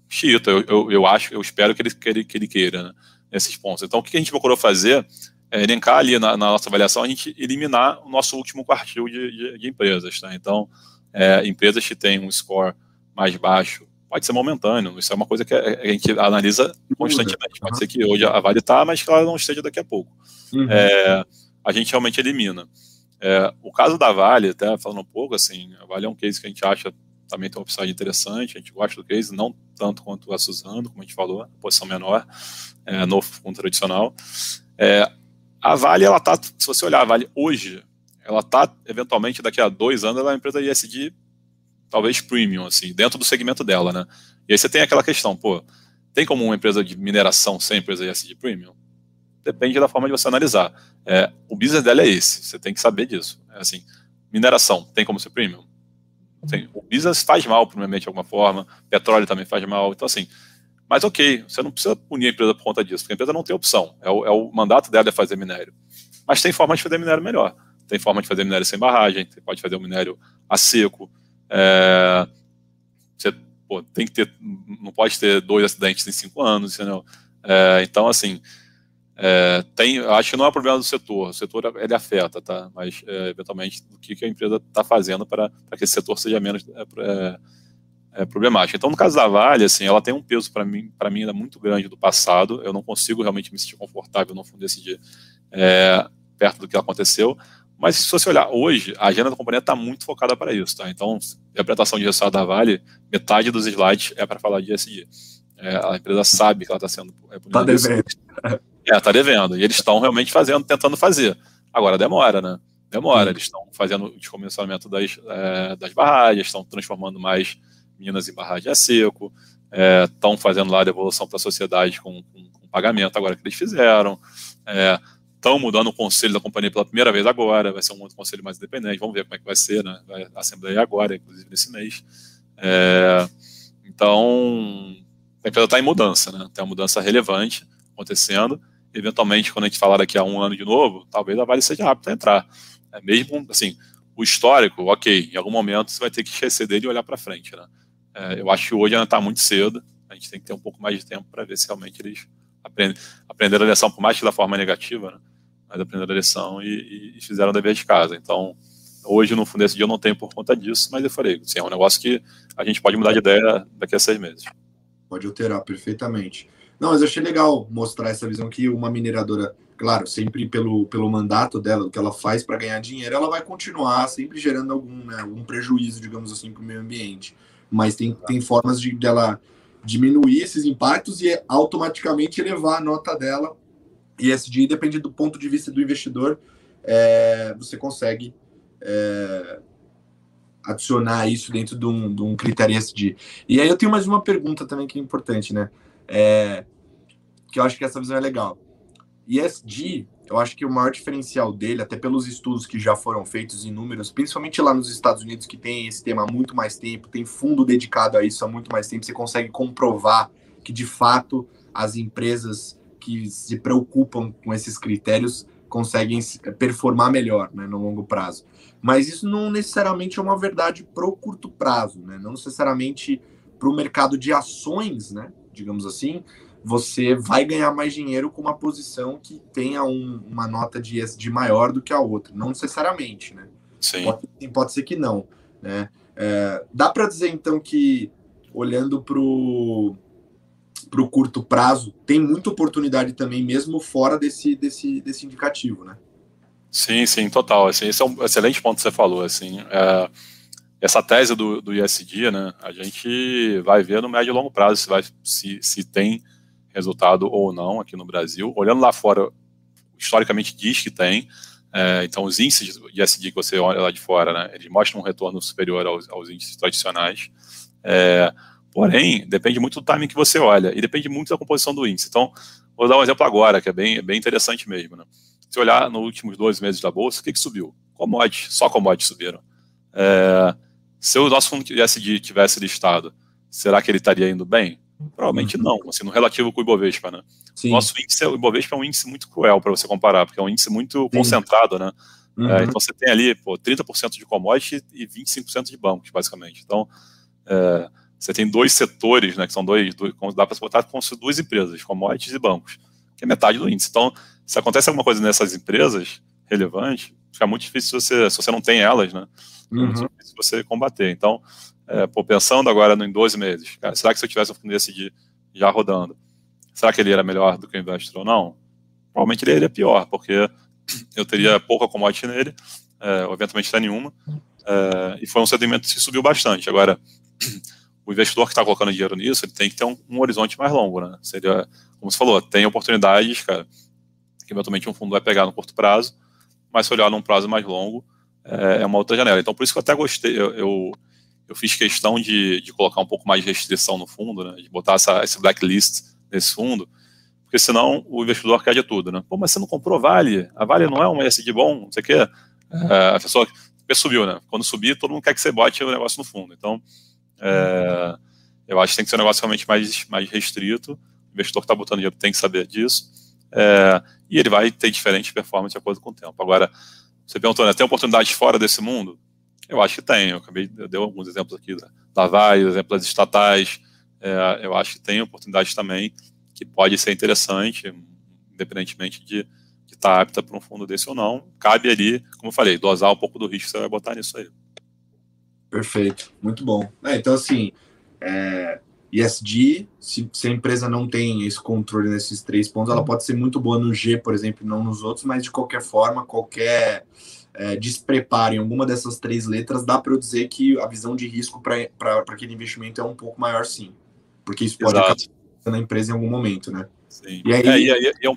xiita, eu, eu, eu, acho, eu espero que ele, que ele, que ele queira, né, nesses pontos. Então, o que a gente procurou fazer é elencar ali na, na nossa avaliação, a gente eliminar o nosso último quartil de, de, de empresas, tá? Então, é, empresas que têm um score mais baixo, pode ser momentâneo, isso é uma coisa que a, a gente analisa constantemente. Pode uhum. ser que hoje a Vale está, mas que ela não esteja daqui a pouco. Uhum. É, a gente realmente elimina. É, o caso da Vale, até falando um pouco, assim, a Vale é um case que a gente acha também tem uma upside interessante, a gente gosta do case, não tanto quanto a Suzano, como a gente falou, posição menor, é, no fundo tradicional. É, a Vale, ela tá, se você olhar a Vale hoje, ela tá, eventualmente, daqui a dois anos, ela é uma empresa ISD, talvez premium, assim, dentro do segmento dela, né? E aí você tem aquela questão, pô, tem como uma empresa de mineração ser empresa ISD premium? depende da forma de você analisar. É, o business dela é esse, você tem que saber disso. É assim, mineração, tem como ser premium? Tem. O business faz mal para o meio ambiente de alguma forma, petróleo também faz mal, então assim, mas ok, você não precisa punir a empresa por conta disso, porque a empresa não tem opção, é o, é o mandato dela é fazer minério. Mas tem forma de fazer minério melhor, tem forma de fazer minério sem barragem, você pode fazer o minério a seco, é, você pô, tem que ter, não pode ter dois acidentes em cinco anos, entendeu? É, então, assim, é, tem, acho que não é um problema do setor, o setor ele afeta, tá? Mas é, eventualmente o que, a empresa está fazendo para que esse setor seja menos é, é, é, problemático. Então, no caso da Vale, assim, ela tem um peso para mim, para mim ainda muito grande do passado. Eu não consigo realmente me sentir confortável no fundo desse dia é, perto do que aconteceu. Mas se você olhar hoje, a agenda da companhia está muito focada para isso, tá? Então, a interpretação de resultado da Vale, metade dos slides é para falar de ESG. a empresa sabe que ela está sendo. Está devendo. É, tá devendo. E eles estão realmente fazendo, tentando fazer. Agora demora, né? Demora. Eles estão fazendo o descomissionamento das, é, das barragens, estão transformando mais minas em barragem a seco, estão é, fazendo lá a devolução para a sociedade com, com, com, pagamento agora que eles fizeram, estão mudando o conselho da companhia pela primeira vez agora, vai ser um outro conselho mais independente, vamos ver como é que vai ser, né? Vai a Assembleia agora, inclusive nesse mês. É, então, a empresa está em mudança, né? Tem uma mudança relevante acontecendo. Eventualmente, quando a gente falar daqui a um ano de novo, talvez a Vale seja apta a entrar. É mesmo, assim, o histórico, ok, em algum momento você vai ter que esquecer dele e olhar para frente, né? É, eu acho que hoje ainda está muito cedo, a gente tem que ter um pouco mais de tempo para ver se realmente eles aprendem, aprenderam a lição, por mais que da forma negativa, né? Mas aprenderam a lição e, e fizeram o dever de casa. Então, hoje, no fundo desse dia, eu não tenho por conta disso, mas eu falei, assim, é um negócio que a gente pode mudar de ideia daqui a seis meses. Pode alterar perfeitamente. Não, mas eu achei legal mostrar essa visão que uma mineradora, claro, sempre pelo, pelo mandato dela, do que ela faz para ganhar dinheiro, ela vai continuar sempre gerando algum, né, algum prejuízo, digamos assim, para o meio ambiente. Mas tem, tem formas de dela diminuir esses impactos e automaticamente elevar a nota dela. E ESG, depende do ponto de vista do investidor, é, você consegue é, adicionar isso dentro de um, de um critério ESG. E aí eu tenho mais uma pergunta também que é importante, né? É, que eu acho que essa visão é legal. ESG, eu acho que o maior diferencial dele, até pelos estudos que já foram feitos em números, principalmente lá nos Estados Unidos, que tem esse tema há muito mais tempo, tem fundo dedicado a isso há muito mais tempo, você consegue comprovar que de fato as empresas que se preocupam com esses critérios conseguem performar melhor né, no longo prazo. Mas isso não necessariamente é uma verdade para o curto prazo, né? não necessariamente para o mercado de ações, né? Digamos assim, você vai ganhar mais dinheiro com uma posição que tenha um, uma nota de ESG maior do que a outra. Não necessariamente, né? Sim. Pode, pode ser que não. Né? É, dá para dizer, então, que olhando para o curto prazo, tem muita oportunidade também, mesmo fora desse, desse, desse indicativo, né? Sim, sim, total. Assim, esse é um excelente ponto que você falou. Assim, é, essa tese do, do ISD, né, a gente vai ver no médio e longo prazo se, vai, se, se tem resultado ou não aqui no Brasil. Olhando lá fora, historicamente diz que tem. É, então, os índices de ISD que você olha lá de fora, né, eles mostram um retorno superior aos, aos índices tradicionais. É, porém, depende muito do timing que você olha e depende muito da composição do índice. Então, vou dar um exemplo agora, que é bem, bem interessante mesmo. Né? Se olhar nos últimos dois meses da Bolsa, o que, que subiu? Commodities, só commodities subiram. É, se o nosso fundo ISD tivesse listado, será que ele estaria indo bem? Provavelmente uhum. não, assim, no relativo com o Ibovespa, né? Sim. Nosso índice, o Ibovespa é um índice muito cruel para você comparar, porque é um índice muito Sim. concentrado, né? É, uhum. É, então você tem ali, pô, 30% de commodity e 25% de bancos, basicamente. Então, é, você tem dois setores, né, que são dois, dois dá para se botar como se duas empresas, commodities e bancos, que é metade do índice. Então, se acontece alguma coisa nessas empresas relevante, fica muito difícil se você, se você não tem elas, né? Uhum. muito difícil você combater. Então, é, pô, pensando agora em 12 meses, cara, será que se eu tivesse um fundo desse já rodando, será que ele era melhor do que o Investor ou não? Provavelmente ele iria pior, porque eu teria pouca commodity nele, é, eventualmente até nenhuma, é, e foi um segmento que subiu bastante. Agora, o investidor que está colocando dinheiro nisso, ele tem que ter um, um, horizonte mais longo, né? Seria, como você falou, tem oportunidades, cara, que eventualmente um fundo vai pegar no curto prazo, mas se olhar num prazo mais longo, é, é uma outra janela. Então, por isso que eu até gostei, eu, eu eu fiz questão de, de colocar um pouco mais de restrição no fundo, né, de botar essa, esse blacklist nesse fundo, porque senão o investidor quer de tudo, né? Pô, mas você não comprou Vale? A Vale não é um ESG bom, não sei o quê. É, a pessoa subiu, né? Quando subir, todo mundo quer que você bote o negócio no fundo. Então, é, eu acho que tem que ser um negócio realmente mais, mais restrito. O investidor que está botando dinheiro tem que saber disso. É, e ele vai ter diferente performance de acordo com o tempo. Agora, você perguntou, né, tem oportunidades fora desse mundo? Eu acho que tem. Eu acabei, eu dei alguns exemplos aqui da, da Vale, exemplos estatais. É, eu acho que tem oportunidades também que pode ser interessante, independentemente de estar tá apta para um fundo desse ou não. Cabe ali, como eu falei, dosar um pouco do risco que você vai botar nisso aí. Perfeito, muito bom. É, então, assim, é, ESG, se, se, a empresa não tem esse controle nesses três pontos, ela pode ser muito boa no G, por exemplo, e não nos outros, mas de qualquer forma, qualquer é, despreparo em alguma dessas três letras, dá para eu dizer que a visão de risco para aquele investimento é um pouco maior, sim. Porque isso pode Exato. acabar na empresa em algum momento, né? Sim. E aí... É, e, e é, um,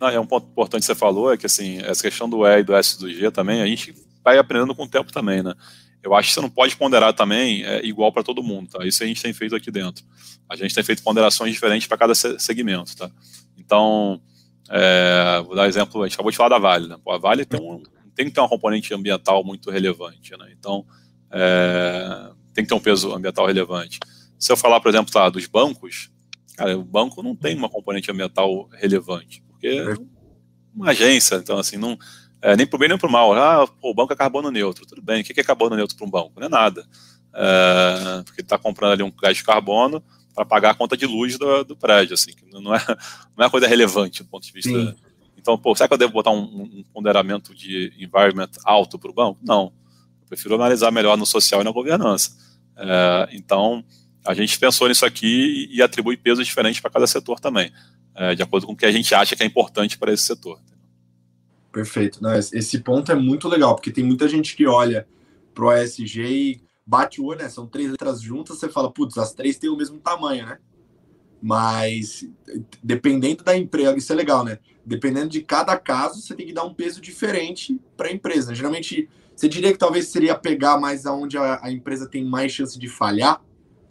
não, é um ponto importante que você falou, é que assim, essa questão do E e do S e do G também, a gente vai aprendendo com o tempo também, né? Eu acho que você não pode ponderar também é, igual para todo mundo, tá? Isso a gente tem feito aqui dentro. A gente tem feito ponderações diferentes para cada segmento, tá? Então, É, vou dar exemplo, a gente acabou de falar da Vale. Né? Pô, a Vale tem, um, tem que ter uma componente ambiental muito relevante. Né? Então, é, tem que ter um peso ambiental relevante. Se eu falar, por exemplo, tá, dos bancos, cara, o banco não tem uma componente ambiental relevante, porque é uma agência, então, assim, não, é, nem para o bem nem para o mal. Ah, pô, o banco é carbono neutro. Tudo bem, o que é carbono neutro para um banco? Não é nada. É, porque ele está comprando ali um gás de carbono para pagar a conta de luz do, do prédio, assim, não é, não é uma coisa relevante do ponto de vista. Sim. Então, pô, será que eu devo botar um, um ponderamento de environment alto para o banco? Não. Eu prefiro analisar melhor no social e na governança. É, então, a gente pensou nisso aqui e atribui pesos diferentes para cada setor também, é, de acordo com o que a gente acha que é importante para esse setor. Perfeito. Não, esse ponto é muito legal, porque tem muita gente que olha para o ESG e bate o olho, né? São três letras juntas, você fala, putz, as três têm o mesmo tamanho, né? Mas dependendo da empresa, isso é legal, né? Dependendo de cada caso, você tem que dar um peso diferente para a empresa. Geralmente, você diria que talvez seria pegar mais aonde a, a empresa tem mais chance de falhar,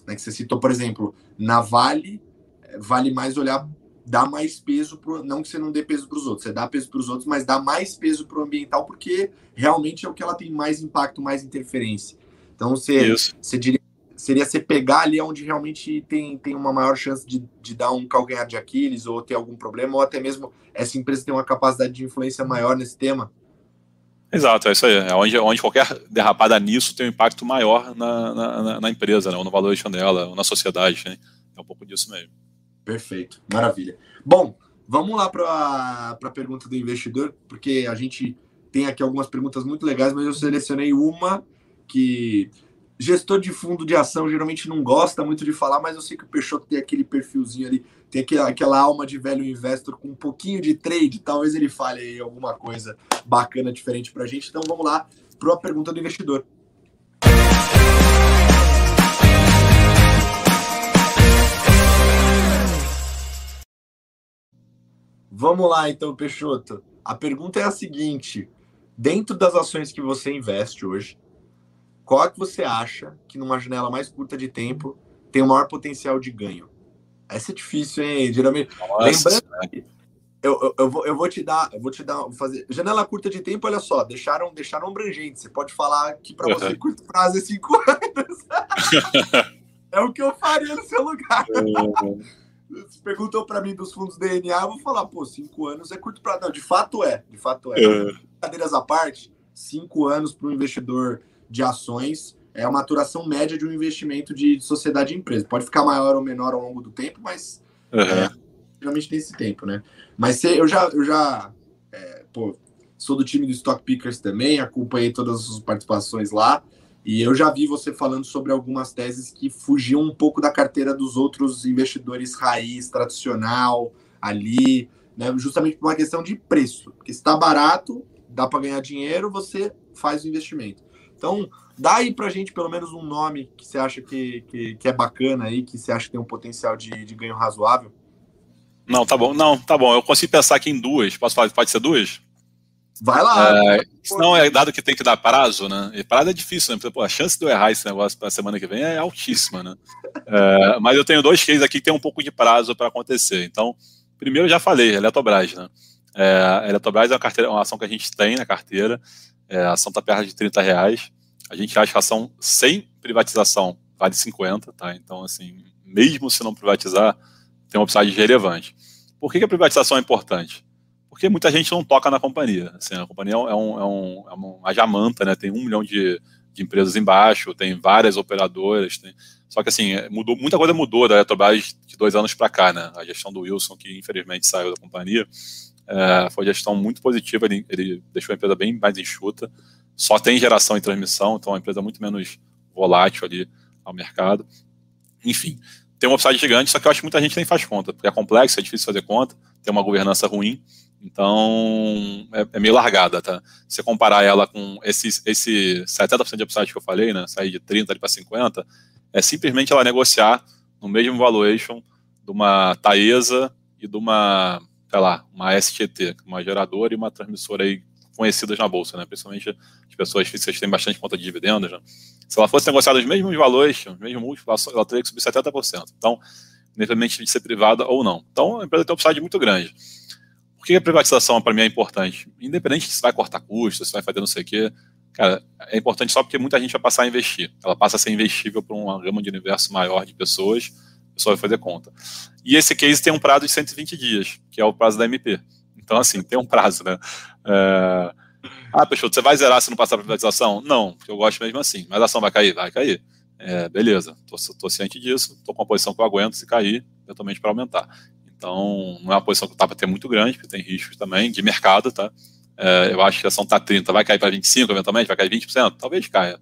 né? Que você citou, por exemplo, na Vale, vale mais olhar dá mais peso pro, não que você não dê peso para os outros, você dá peso para os outros, mas dá mais peso para o ambiental porque realmente é o que ela tem mais impacto, mais interferência. Então você, você diria, seria você pegar ali onde realmente tem, tem uma maior chance de, de dar um calcanhar de Aquiles ou ter algum problema, ou até mesmo essa empresa tem uma capacidade de influência maior nesse tema. Exato, é isso aí. É onde, onde qualquer derrapada nisso tem um impacto maior na, na, na empresa, né, ou no valuation dela, ou na sociedade. Né? É um pouco disso mesmo. Perfeito, maravilha. Bom, vamos lá para a pergunta do investidor, porque a gente tem aqui algumas perguntas muito legais, mas eu selecionei uma que gestor de fundo de ação geralmente não gosta muito de falar, mas eu sei que o Peixoto tem aquele perfilzinho ali, tem aquela, aquela alma de velho investor com um pouquinho de trade, talvez ele fale aí alguma coisa bacana, diferente para a gente. Então vamos lá para a pergunta do investidor. Vamos lá, então, Peixoto. A pergunta é a seguinte: dentro das ações que você investe hoje, qual é que você acha que numa janela mais curta de tempo tem o maior potencial de ganho? Essa é difícil, hein? Geralmente. Nossa, Lembrando, eu, eu, eu, vou, eu vou te dar, eu vou te dar, fazer. Janela curta de tempo, olha só, deixaram, deixaram abrangente. Você pode falar que para você curto prazo é cinco anos. é o que eu faria no seu lugar. Perguntou para mim dos fundos DNA, eu vou falar, pô, cinco anos é curto prazo. Não, de fato é, de fato é. é. Cadeiras à parte, cinco anos para um investidor de ações é a maturação média de um investimento de sociedade e empresa. Pode ficar maior ou menor ao longo do tempo, mas uhum. é, realmente tem esse tempo, né? Mas se, eu já, eu já é, pô, sou do time do Stock Pickers também, acompanhei todas as participações lá. E eu já vi você falando sobre algumas teses que fugiam um pouco da carteira dos outros investidores raiz, tradicional, ali, né? justamente por uma questão de preço. Porque se está barato, dá para ganhar dinheiro, você faz o investimento. Então, dá aí para gente pelo menos um nome que você acha que, que, que, é bacana aí, que você acha que tem um potencial de, de ganho razoável. Não, tá bom. Não, tá bom. Eu consigo pensar aqui em duas. Posso falar? Pode ser duas? Vai lá. É, não é dado que tem que dar prazo, né? E prazo é difícil, né? Pô, a chance de eu errar esse negócio para a semana que vem é altíssima, né? É, mas eu tenho dois cases aqui que tem um pouco de prazo para acontecer. Então, primeiro eu já falei, Eletrobras, né? É, a Eletrobras é uma, carteira, uma ação que a gente tem na carteira. É, a ação está perto de 30 reais. A gente acha que a ação sem privatização vale 50, tá? Então, assim, mesmo se não privatizar, tem uma upside relevante. Por que, que a privatização é importante? Porque muita gente não toca na companhia. Assim, a companhia é, um, é, um, é uma jamanta, né? Tem um milhão de, de empresas embaixo, tem várias operadoras, tem... só que assim, mudou, muita coisa mudou da Eletrobras de dois anos para cá, né? A gestão do Wilson, que infelizmente saiu da companhia, é, foi gestão muito positiva, ele, ele, deixou a empresa bem mais enxuta, só tem geração e transmissão, então é uma empresa muito menos volátil ali ao mercado. Enfim, tem uma upside gigante, só que eu acho que muita gente nem faz conta, porque é complexo, é difícil fazer conta, tem uma governança ruim, então, é, é, meio largada, tá? Se você comparar ela com esse, esse 70% de upside que eu falei, né? Sair de 30 para 50, é simplesmente ela negociar no mesmo valuation de uma Taesa e de uma, sei lá, uma STT, uma geradora e uma transmissora aí conhecidas na bolsa, né? Principalmente as pessoas que têm bastante conta de dividendos, né? Se ela fosse negociada os mesmos valores, os mesmos múltiplos, ela teria que subir 70%. Então, independente de ser privada ou não. Então, a empresa tem um upside muito grande. Por que a privatização para mim é importante? Independente se vai cortar custos, se vai fazer não sei o quê, cara, é importante só porque muita gente vai passar a investir. Ela passa a ser investível para uma gama de universo maior de pessoas, a pessoa vai fazer conta. E esse case tem um prazo de 120 dias, que é o prazo da MP. Então, assim, tem um prazo, né? É... Ah, Peixoto, você vai zerar se não passar a privatização? Não, porque eu gosto mesmo assim. Mas a ação vai cair? Vai cair. É, beleza, tô, ciente disso, tô com uma posição que eu aguento se cair, eventualmente para aumentar. Então, não é uma posição que tá para ter muito grande, porque tem riscos também de mercado, tá? É, eu acho que a ação está 30, vai cair para 25 eventualmente, vai cair 20%? Talvez caia.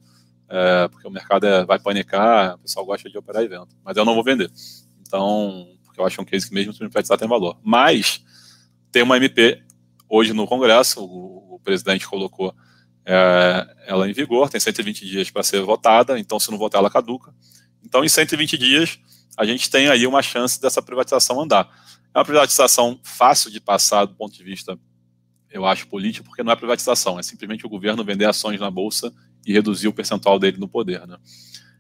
É, porque o mercado é, vai panicar, o pessoal gosta de operar evento. Mas eu não vou vender. Então, porque eu acho um case que mesmo se privatizar tem valor. Mas tem uma MP hoje no Congresso, o, o presidente colocou é, ela em vigor, tem 120 dias para ser votada, então se não votar ela caduca. Então, em 120 dias, a gente tem aí uma chance dessa privatização andar. É uma privatização fácil de passar do ponto de vista, eu acho, político, porque não é privatização, é simplesmente o governo vender ações na Bolsa e reduzir o percentual dele no poder. Né?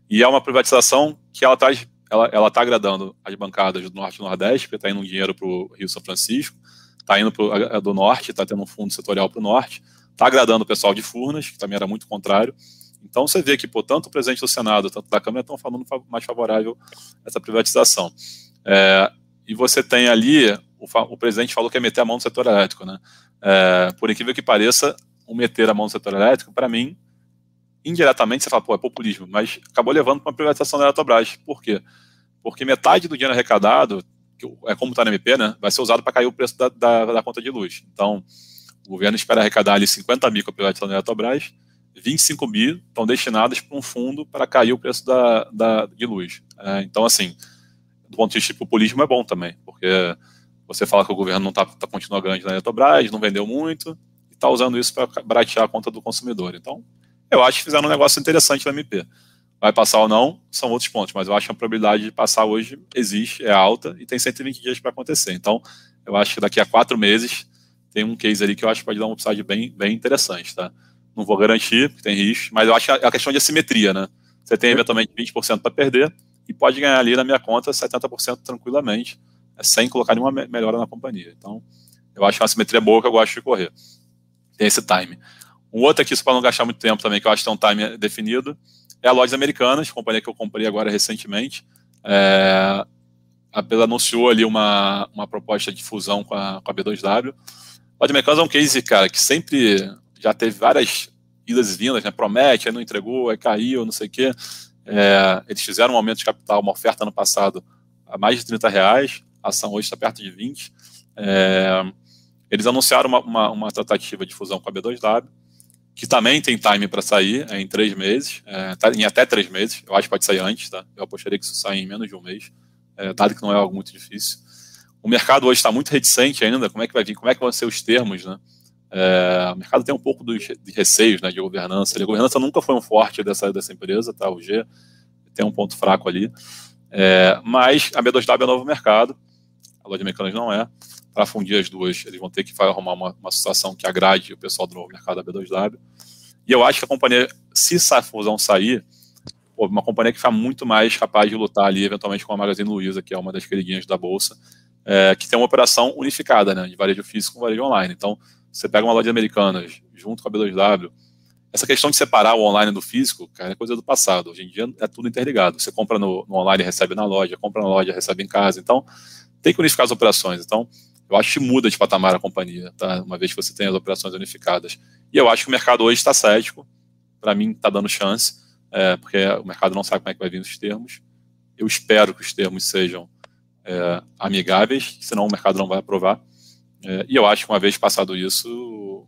E é uma privatização que ela está ela, tá agradando as bancadas do Norte e Nordeste, porque está indo um dinheiro para o Rio São Francisco, está indo pro, do Norte, está tendo um fundo setorial para o Norte, está agradando o pessoal de Furnas, que também era muito contrário, então você vê que, por tanto o presidente do Senado, tanto da Câmara, estão falando mais favorável a essa privatização. É, e você tem ali, o, o, presidente falou que ia meter a mão no setor elétrico. Né? É, por incrível que pareça, o meter a mão no setor elétrico, para mim, indiretamente você fala, pô, é populismo, mas acabou levando para uma privatização da Eletrobras. Por quê? Porque metade do dinheiro arrecadado, que é como está na MP, né, vai ser usado para cair o preço da, da, da, conta de luz. Então, o governo espera arrecadar ali 50 mil com a privatização da Eletrobras, 25 mil estão destinados para um fundo para cair o preço da, da de luz. É, então, assim, do ponto de vista de populismo é bom também, porque você fala que o governo não está tá continuando grande na Eletrobras, não vendeu muito, e está usando isso para baratear a conta do consumidor. Então, eu acho que fizeram um negócio interessante na MP. Vai passar ou não, são outros pontos, mas eu acho que a probabilidade de passar hoje existe, é alta, e tem 120 dias para acontecer. Então, eu acho que daqui a quatro meses tem um case ali que eu acho que pode dar um upside bem, bem interessante, tá? Não vou garantir, porque tem risco, mas eu acho que é a questão de assimetria, né? Você tem eventualmente 20% para perder e pode ganhar ali na minha conta 70% tranquilamente, é, sem colocar nenhuma melhora na companhia. Então, eu acho que é uma simetria boa que eu gosto de correr. Tem esse time. Um outro aqui, só para não gastar muito tempo também, que eu acho que tem um time definido, é a Lojas Americanas, companhia que eu comprei agora recentemente. É, a Bela anunciou ali uma, uma proposta de fusão com a, com a B2W. Lojas Americanas é um case, cara, que sempre já teve várias idas e vindas, né? Promete, aí não entregou, aí caiu, não sei o quê. É, eles fizeram um aumento de capital, uma oferta no passado a mais de 30 reais, a ação hoje está perto de 20. É, eles anunciaram uma, uma, uma, tratativa de fusão com a B2W, que também tem time para sair é, em três meses, é, tá, em até três meses. Eu acho que pode sair antes, tá? Eu apostaria que isso saia em menos de um mês, é, dado que não é algo muito difícil. O mercado hoje está muito reticente ainda. Como é que vai vir? Como é que vão ser os termos, né? É, o mercado tem um pouco dos, de receios né, de governança. A governança nunca foi um forte dessa, dessa empresa, tá? O G tem um ponto fraco ali. É, mas a B2W é novo mercado, a loja de não é. Para fundir as duas, eles vão ter que arrumar uma, uma situação que agrade o pessoal do novo mercado da B2W. E eu acho que a companhia, se essa fusão sair, uma companhia que fica muito mais capaz de lutar ali, eventualmente, com a Magazine Luiza, que é uma das queridinhas da Bolsa, é, que tem uma operação unificada, né, de varejo físico com varejo online. Então, você pega uma loja americana junto com a B2W, essa questão de separar o online do físico, cara, é coisa do passado. Hoje em dia é tudo interligado. Você compra no, no online e recebe na loja, compra na loja recebe em casa. Então, tem que unificar as operações. Então, eu acho que muda de patamar a companhia, tá? Uma vez que você tem as operações unificadas. E eu acho que o mercado hoje está cético. Para mim, está dando chance, é, porque o mercado não sabe como é que vai vir os termos. Eu espero que os termos sejam é, amigáveis, senão o mercado não vai aprovar. É, e eu acho que uma vez passado isso,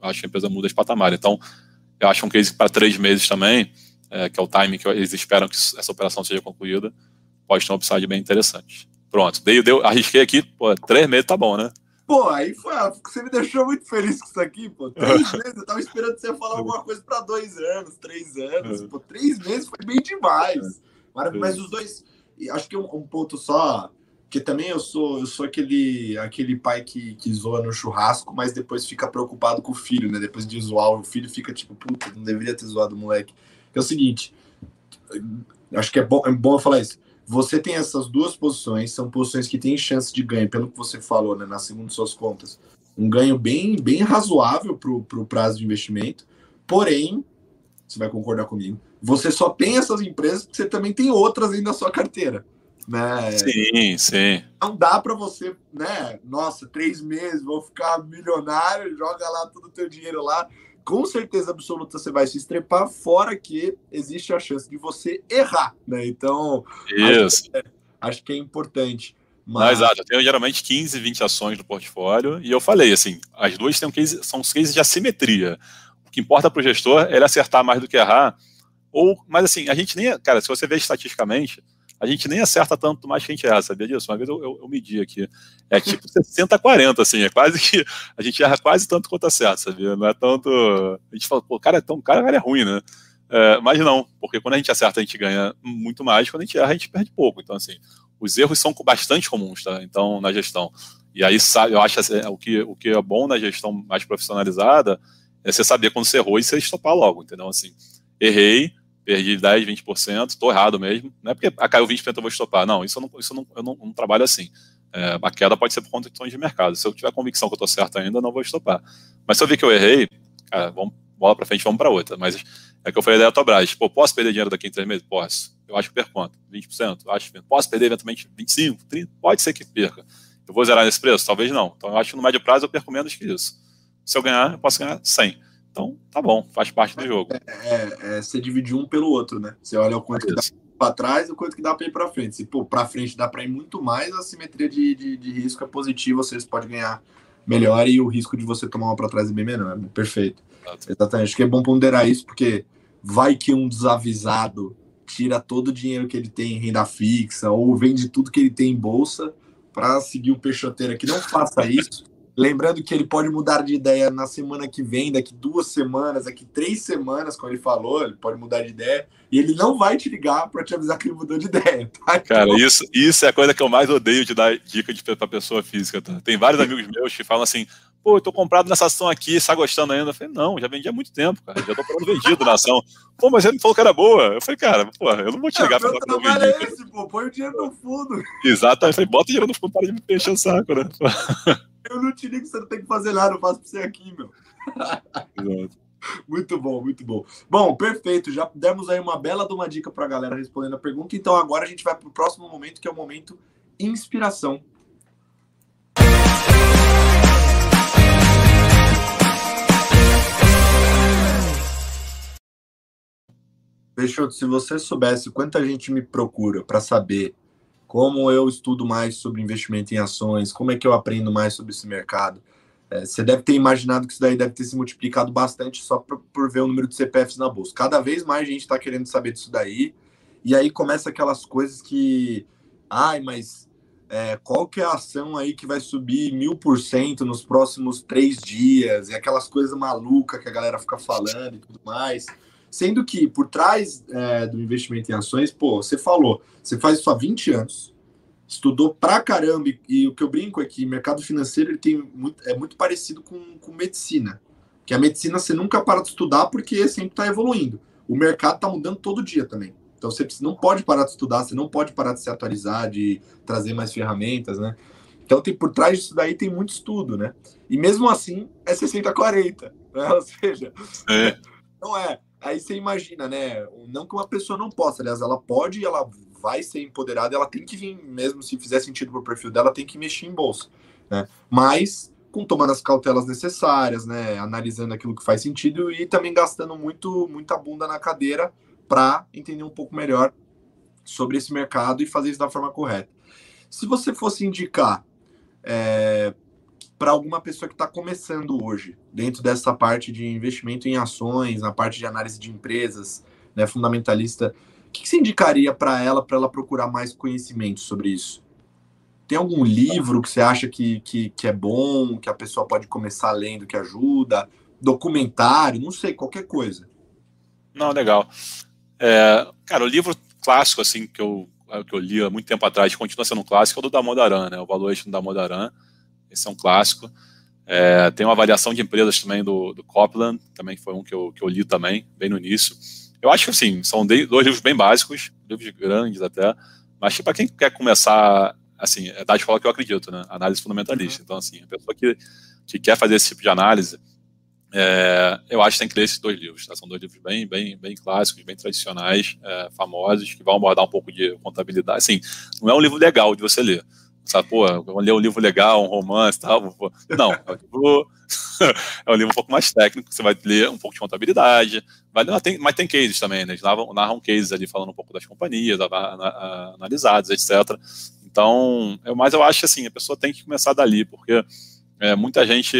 acho que a empresa muda de patamar. Então, eu acho um case para três meses também, é, que é o time que eles esperam que essa operação seja concluída, pode ter um upside bem interessante. Pronto, dei, dei, arrisquei aqui, pô, três meses tá bom, né? Pô, aí foi, você me deixou muito feliz com isso aqui, pô. Três meses, eu tava esperando você falar alguma coisa para dois anos, três anos. Pô, três meses foi bem demais. Mas, mas os dois, acho que um, um ponto só porque também eu sou, eu sou aquele, aquele pai que, que zoa no churrasco, mas depois fica preocupado com o filho, né? Depois de zoar, o filho fica tipo, puta, não deveria ter zoado o moleque. É o seguinte, acho que é bom, é bom eu falar isso. você tem essas duas posições, são posições que têm chance de ganho, pelo que você falou, né, na segunda suas contas, um ganho bem, bem razoável para o pro prazo de investimento. Porém, você vai concordar comigo, você só tem essas empresas porque você também tem outras aí na sua carteira. Né? Sim, sim. Não dá para você, né? Nossa, três meses, vou ficar milionário, joga lá todo o teu dinheiro lá com certeza absoluta você vai se estrepar, fora que existe a chance de você errar, né? Então, Isso. Acho, que é, acho que é importante. Mas... Exato, eu tenho geralmente 15, 20 ações no portfólio, e eu falei assim, as duas têm um case, são os cases de assimetria. O que importa para o gestor é ele acertar mais do que errar, ou, mas assim, a gente nem, cara, se você vê estatisticamente, a gente nem acerta tanto mais que a gente erra, sabia disso? Uma vez eu, eu, eu medi aqui. É tipo 60-40, assim, é quase que. A gente erra quase tanto quanto acerta, sabia? Não é tanto. A gente fala, pô, cara é tão. Cara, cara é ruim, né? É, mas não, porque quando a gente acerta, a gente ganha muito mais, quando a gente erra, a gente perde pouco. Então, assim, os erros são bastante comuns, tá? Então, na gestão. E aí, eu acho assim, o que, o que é bom na gestão mais profissionalizada é você saber quando você errou e você estopar logo, entendeu? Assim, errei, perdi 10, 20%, estou errado mesmo. Não é porque ah, caiu 20% eu vou estopar. Não, isso eu não, isso eu não, eu não, não trabalho assim. É, a queda pode ser por conta de mercado. Se eu tiver convicção que eu estou certo ainda, eu não vou estopar. Mas se eu ver que eu errei, cara, vamos, bola para frente, vamos para outra. Mas é que eu falei da Eletrobras. Pô, posso perder dinheiro daqui em três meses? Posso. Eu acho que perco quanto? 20%? Acho que posso perder eventualmente 25%, 30%? Pode ser que perca. Eu vou zerar nesse preço? Talvez não. Então eu acho que no médio prazo eu perco menos que isso. Se eu ganhar, eu posso ganhar 100. Então, tá bom, faz parte do jogo. É, é, é você dividir um pelo outro, né? Você olha o quanto que dá para trás e o quanto que dá para ir para frente. Se pô, para frente dá para ir muito mais, a simetria de, de, de, risco é positiva, você pode ganhar melhor e o risco de você tomar uma para trás é bem menor. Né? Perfeito. Exato. Exatamente. Acho que é bom ponderar isso, porque vai que um desavisado tira todo o dinheiro que ele tem em renda fixa ou vende tudo que ele tem em bolsa para seguir o peixoteiro aqui. Não faça isso. Lembrando que ele pode mudar de ideia na semana que vem, daqui duas semanas, daqui três semanas, como ele falou, ele pode mudar de ideia e ele não vai te ligar para te avisar que ele mudou de ideia. Tá? Cara, isso, isso é a coisa que eu mais odeio de dar dica para pessoa física. Tá? Tem vários amigos meus que falam assim: pô, eu tô comprado nessa ação aqui, está gostando ainda? Eu falei, não, já vendi há muito tempo, cara, já tô falando vendido na ação. Pô, mas ele me falou que era boa. Eu falei, cara, pô, eu não vou te ligar é, para trabalho é esse, pô, põe o dinheiro no fundo. Exato, eu falei, bota o dinheiro no fundo para de me encher o saco, né? Eu não te ligo, você não tem que fazer nada, eu faço pra você aqui, meu. Muito bom, muito bom. Bom, perfeito. Já demos aí uma bela de uma dica para a galera respondendo a pergunta. Então agora a gente vai para o próximo momento, que é o momento inspiração. Peixoto, se você soubesse quanta gente me procura para saber como eu estudo mais sobre investimento em ações, como é que eu aprendo mais sobre esse mercado. É, você deve ter imaginado que isso daí deve ter se multiplicado bastante só por, por ver o número de CPFs na bolsa. Cada vez mais gente está querendo saber disso daí, e aí começa aquelas coisas que, ai, mas é, qual que é a ação aí que vai subir mil por cento nos próximos três dias, e aquelas coisas malucas que a galera fica falando e tudo mais. Sendo que por trás é, do investimento em ações, pô, você falou, você faz isso há 20 anos, estudou pra caramba, e, e o que eu brinco é que mercado financeiro ele tem muito, é muito parecido com, com medicina. Que a medicina você nunca para de estudar porque sempre está evoluindo. O mercado está mudando todo dia também. Então você não pode parar de estudar, você não pode parar de se atualizar, de trazer mais ferramentas, né? Então tem por trás disso daí tem muito estudo, né? E mesmo assim é 60-40, né? Ou seja, é. não é. Aí você imagina, né? Não que uma pessoa não possa, aliás, ela pode ela vai ser empoderada, ela tem que vir, mesmo se fizer sentido para o perfil dela, tem que mexer em bolsa, né? Mas com tomando as cautelas necessárias, né? Analisando aquilo que faz sentido e também gastando muito, muita bunda na cadeira para entender um pouco melhor sobre esse mercado e fazer isso da forma correta. Se você fosse indicar é, para alguma pessoa que está começando hoje, dentro dessa parte de investimento em ações, na parte de análise de empresas, né, fundamentalista, o que, que você indicaria para ela, para ela procurar mais conhecimento sobre isso? Tem algum livro que você acha que, que, que é bom, que a pessoa pode começar lendo, que ajuda? Documentário, não sei, qualquer coisa. Não, legal. É, cara, o livro clássico, assim, que eu, que eu li há muito tempo atrás, continua sendo um clássico, é o do Damodaran, né? O Valuation da Damodaran esse é um clássico. É, tem uma avaliação de empresas também do, do Copland, também foi um que eu, que eu li também, bem no início. Eu acho que, assim, são dois livros bem básicos, livros grandes até, Mas para quem quer começar, assim, é da escola que eu acredito, né? Análise fundamentalista. Uhum. Então, assim, a pessoa que, que quer fazer esse tipo de análise, é, eu acho que tem que ler esses dois livros. Tá? São dois livros bem, bem, bem clássicos, bem tradicionais, é, famosos, que vão abordar um pouco de contabilidade. Assim, não é um livro legal de você ler. Sabe, pô, vou ler um livro legal, um romance tal. Não, é um, livro, é um livro um pouco mais técnico, você vai ler um pouco de contabilidade, vai, tem, mas tem cases também, né? Eles narram, narram cases ali falando um pouco das companhias, analisadas, etc. Então, eu, mas eu acho assim, a pessoa tem que começar dali, porque é, muita gente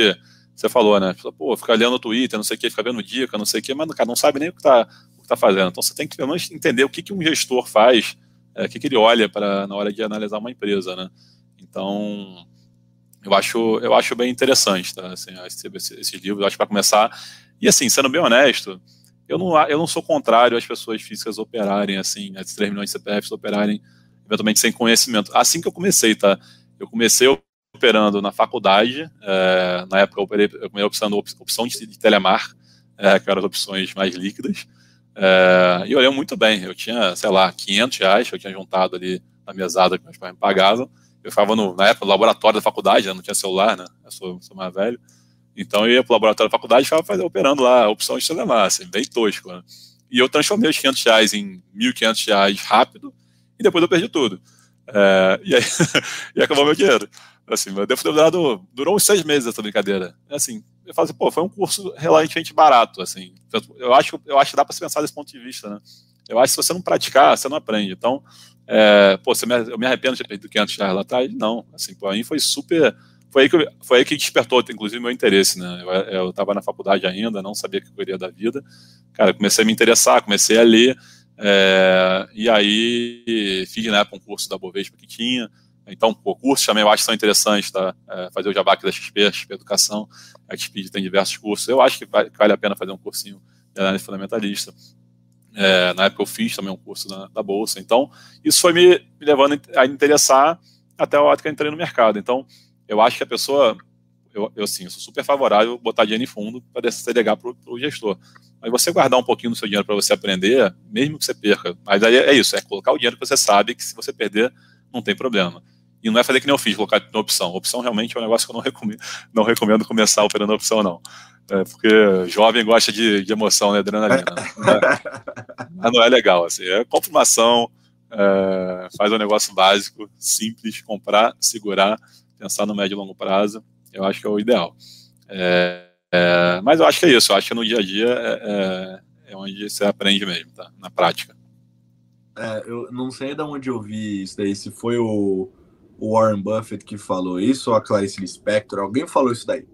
você falou, né? Pô, fica lendo no Twitter, não sei o que, fica vendo dica, não sei o que, mas cara, não sabe nem o que está tá fazendo. Então você tem que pelo menos entender o que, que um gestor faz, é, o que, que ele olha para na hora de analisar uma empresa, né? Então, eu acho, eu acho bem interessante, tá? Assim, esses, esses livros, acho para começar. E assim, sendo bem honesto, eu não, eu não sou contrário às pessoas físicas operarem, assim, as 3 milhões de CPFs operarem eventualmente sem conhecimento. Assim que eu comecei, tá? Eu comecei operando na faculdade. É, na época eu operei, eu comecei opção, opção de, de telemar, é, que eram as opções mais líquidas. É, e lembro muito bem. Eu tinha, sei lá, 500 reais que eu tinha juntado ali na mesada que meus pais me pagavam. Eu ficava no, na época no laboratório da faculdade, né, não tinha celular, né? Eu sou, sou mais velho. Então eu ia para o laboratório da faculdade e ficava fazendo, operando lá a opção de telemar, assim, bem tosco. Né? E eu transformei os 500 reais em 1.500 reais rápido e depois eu perdi tudo. É, e aí e acabou meu dinheiro. Assim, eu devo durou uns seis meses essa brincadeira. Assim, eu falo assim, pô, foi um curso relativamente barato, assim. Eu acho, eu acho que dá para se pensar desse ponto de vista, né? Eu acho que se você não praticar, você não aprende. Então, é, pô, você me, eu me arrependo de ter perdido 500 reais lá atrás? Não. Assim, para mim foi super. Foi aí, que, foi aí que despertou, inclusive, meu interesse, né? Eu estava na faculdade ainda, não sabia o que eu queria da vida. Cara, comecei a me interessar, comecei a ler. É, e aí fiz na época um curso da Bovespa que tinha. Então, o curso também eu acho que são interessantes, tá? É, fazer o jabá aqui da XP, XP Educação, a XP tem diversos cursos. Eu acho que vale, vale a pena fazer um cursinho de análise fundamentalista. É, na época eu fiz também um curso na, da Bolsa. Então, isso foi me, me levando a interessar até a hora que eu entrei no mercado. Então, eu acho que a pessoa, eu, eu sim, eu sou super favorável botar dinheiro em fundo para delegar para o gestor. Mas você guardar um pouquinho do seu dinheiro para você aprender, mesmo que você perca. Mas aí é isso, é colocar o dinheiro que você sabe que se você perder, não tem problema. E não é fazer que nem eu fiz, colocar na opção. Opção realmente é um negócio que eu não recomendo, não recomendo começar operando opção, não. É porque jovem gosta de, de emoção, né? Adrenalina. Mas não é legal, assim. É confirmação, é, faz um negócio básico, simples, comprar, segurar, pensar no médio e longo prazo. Eu acho que é o ideal. É, é, mas eu acho que é isso. Eu acho que no dia a dia é, é, é onde você aprende mesmo, tá? Na prática. É, eu não sei de onde eu vi isso daí, se foi o o Warren Buffett que falou isso, ou a Clarice Lispector, alguém falou isso daí.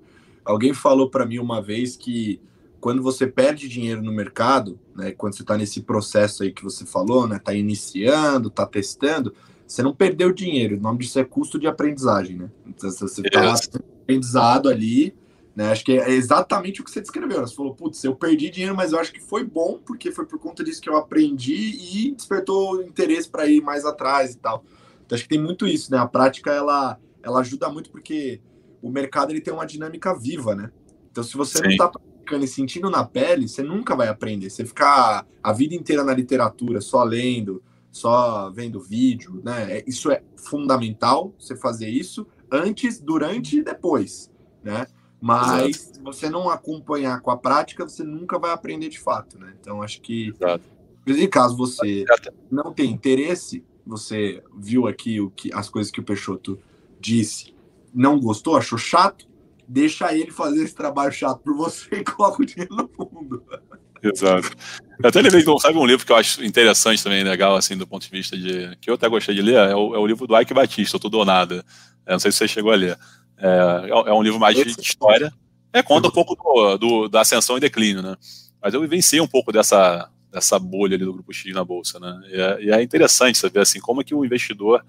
Alguém falou para mim uma vez que quando você perde dinheiro no mercado, né, quando você está nesse processo aí que você falou, né, tá iniciando, tá testando, você não perdeu dinheiro, o nome disso é custo de aprendizagem, né? Então, você está aprendizado ali, né? Acho que é exatamente o que você descreveu. Você falou, putz, eu perdi dinheiro, mas eu acho que foi bom, porque foi por conta disso que eu aprendi e despertou interesse para ir mais atrás e tal. Então, acho que tem muito isso, né? A prática ela, ela ajuda muito porque o mercado ele tem uma dinâmica viva, né? Então, se você Sim. não está praticando e sentindo na pele, você nunca vai aprender. Você ficar a vida inteira na literatura, só lendo, só vendo vídeo, né? É, isso é fundamental, você fazer isso antes, durante e depois, né? Mas se você não acompanhar com a prática, você nunca vai aprender de fato, né? Então, acho que, Exato. em caso você não tem interesse, você viu aqui o que as coisas que o Peixoto disse, não gostou, achou chato, deixa ele fazer esse trabalho chato por você e coloca o dinheiro no fundo. Exato. Eu até levei, sabe um livro que eu acho interessante também, legal, assim, do ponto de vista de. que eu até gostei de ler, é o, é o livro do Ike Batista, Tudo ou Nada. É, não sei se você chegou a ler. É, é um livro mais de história. É, conta um pouco do, do, da ascensão e declínio, né? Mas eu vivenciei um pouco dessa, dessa bolha ali do grupo X na bolsa, né? E é, e é interessante saber assim como é que o investidor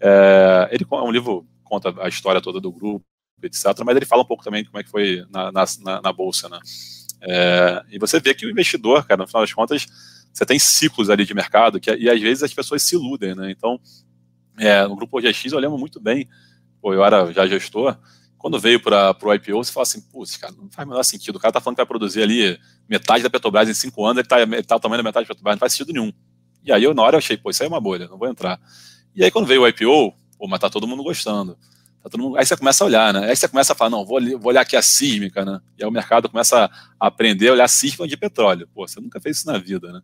é, ele é um livro conta a história toda do grupo, etc. Mas ele fala um pouco também de como é que foi na, na, na bolsa, né? É, e você vê que o investidor, cara, no final das contas, você tem ciclos ali de mercado que e às vezes as pessoas se iludem, né? Então, é, no grupo OGX eu lembro muito bem, pô, eu era já gestor, quando veio para o IPO, você fala assim, putz, cara, não faz o menor sentido. O cara tá falando que vai produzir ali metade da Petrobras em cinco anos, ele tá, ele tá da metade da Petrobras, não faz sentido nenhum. E aí eu, na hora, eu achei, pô, isso aí é uma bolha, não vou entrar. E aí quando veio o IPO, pô, mas tá todo mundo gostando. Tá todo mundo... Aí você começa a olhar, né? Aí você começa a falar, não, vou, vou olhar aqui a sísmica, né? E aí o mercado começa a aprender a olhar a sísmica de petróleo. Pô, você nunca fez isso na vida, né?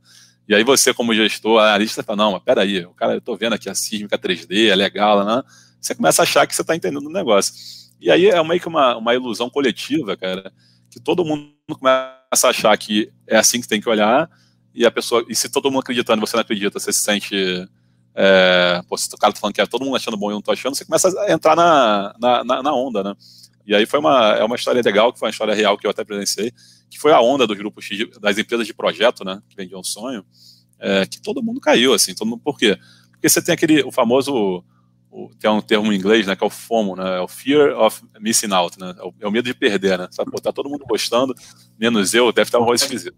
E aí você, como gestor, analista, fala, não, mas peraí, o cara, eu tô vendo aqui a sísmica 3D, é legal, né? Você começa a achar que você está entendendo o negócio. E aí é meio que uma, uma ilusão coletiva, cara, que todo mundo começa a achar que é assim que tem que olhar, e a pessoa, e se todo mundo acreditando e você não acredita, você se sente. É, pô, se o cara tá falando que é todo mundo achando bom e eu não tô achando, você começa a entrar na, na, na onda, né? E aí foi uma, é uma história legal, que foi uma história real que eu até presenciei, que foi a onda dos grupos das empresas de projeto, né, que vendiam sonho, é, que todo mundo caiu, assim, todo mundo, por quê? Porque você tem aquele, o famoso, o, tem um termo em inglês, né, que é o FOMO, né, é o Fear of Missing Out, né, é o, é o medo de perder, né, sabe, pô, tá todo mundo gostando, menos eu, deve estar um rosto esquisito.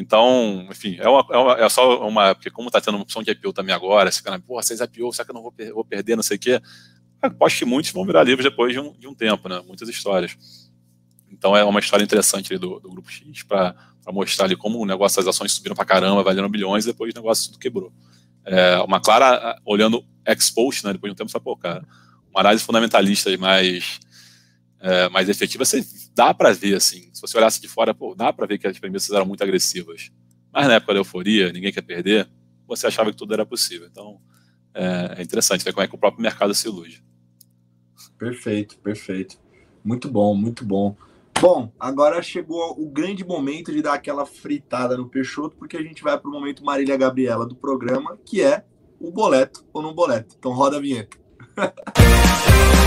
Então, enfim, é, uma, é, uma, é, só uma. Porque, como está tendo uma opção de IPO também agora, esse cara, porra, vocês IPO, será que eu não vou, vou perder, não sei o quê? Aposto que muitos vão virar livros depois de um, de um tempo, né? Muitas histórias. Então, é uma história interessante do, do Grupo X para mostrar ali como o negócio, as ações subiram para caramba, valendo bilhões, e depois o negócio tudo quebrou. É, uma clara, olhando ex-post, né? Depois de um tempo, você pô, cara, uma análise fundamentalista mais é, mais efetiva, você dá para ver, assim, se você olhasse de fora, pô, dá para ver que as premissas eram muito agressivas. Mas na época da euforia, ninguém quer perder, você achava que tudo era possível. Então, é, é interessante ver como é que o próprio mercado se ilude. Perfeito, perfeito. Muito bom, muito bom. Bom, agora chegou o grande momento de dar aquela fritada no Peixoto, porque a gente vai para o momento Marília Gabriela do programa, que é o boleto ou não boleto. Então roda a vinheta.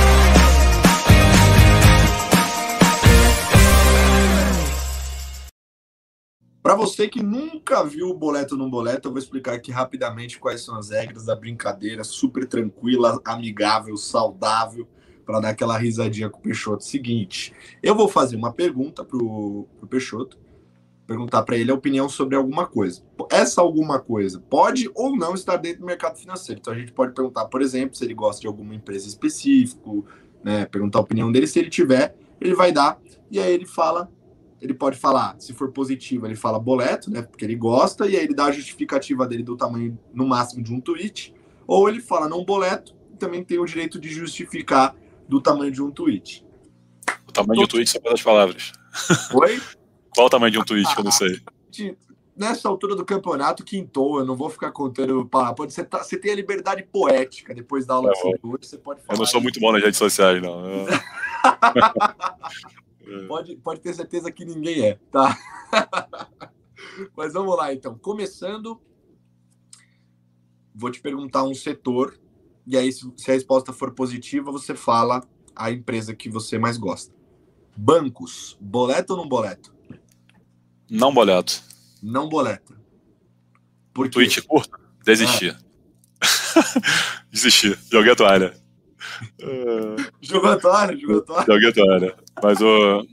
Para você que nunca viu o boleto no boleto, eu vou explicar aqui rapidamente quais são as regras da brincadeira, super tranquila, amigável, saudável, para dar aquela risadinha com o Peixoto. Seguinte, eu vou fazer uma pergunta pro, pro Peixoto, perguntar para ele a opinião sobre alguma coisa. Essa alguma coisa pode ou não estar dentro do mercado financeiro. Então a gente pode perguntar, por exemplo, se ele gosta de alguma empresa específica, né, perguntar a opinião dele. Se ele tiver, ele vai dar e aí ele fala ele pode falar, se for positivo, ele fala boleto, né? Porque ele gosta, e aí ele dá a justificativa dele do tamanho no máximo de um tweet, ou ele fala não boleto, e também tem o direito de justificar do tamanho de um tweet. O tamanho de um tweet são das palavras. Oi? Qual o tamanho de um tweet que eu não sei? Nessa altura do campeonato, quintou, eu não vou ficar contando. Pode ser, você tem a liberdade poética depois da aula é, de cintura, você pode falar. Eu não sou muito bom nas redes sociais, não. É. Pode, pode ter certeza que ninguém é, tá? Mas vamos lá, então. Começando, vou te perguntar um setor, e aí, se, se a resposta for positiva, você fala a empresa que você mais gosta. Bancos, boleto ou não boleto? Não boleto. Não boleto. Por Tweet curto, desisti. É. Desisti, joguei a toalha. Joguei a toalha. Mas o.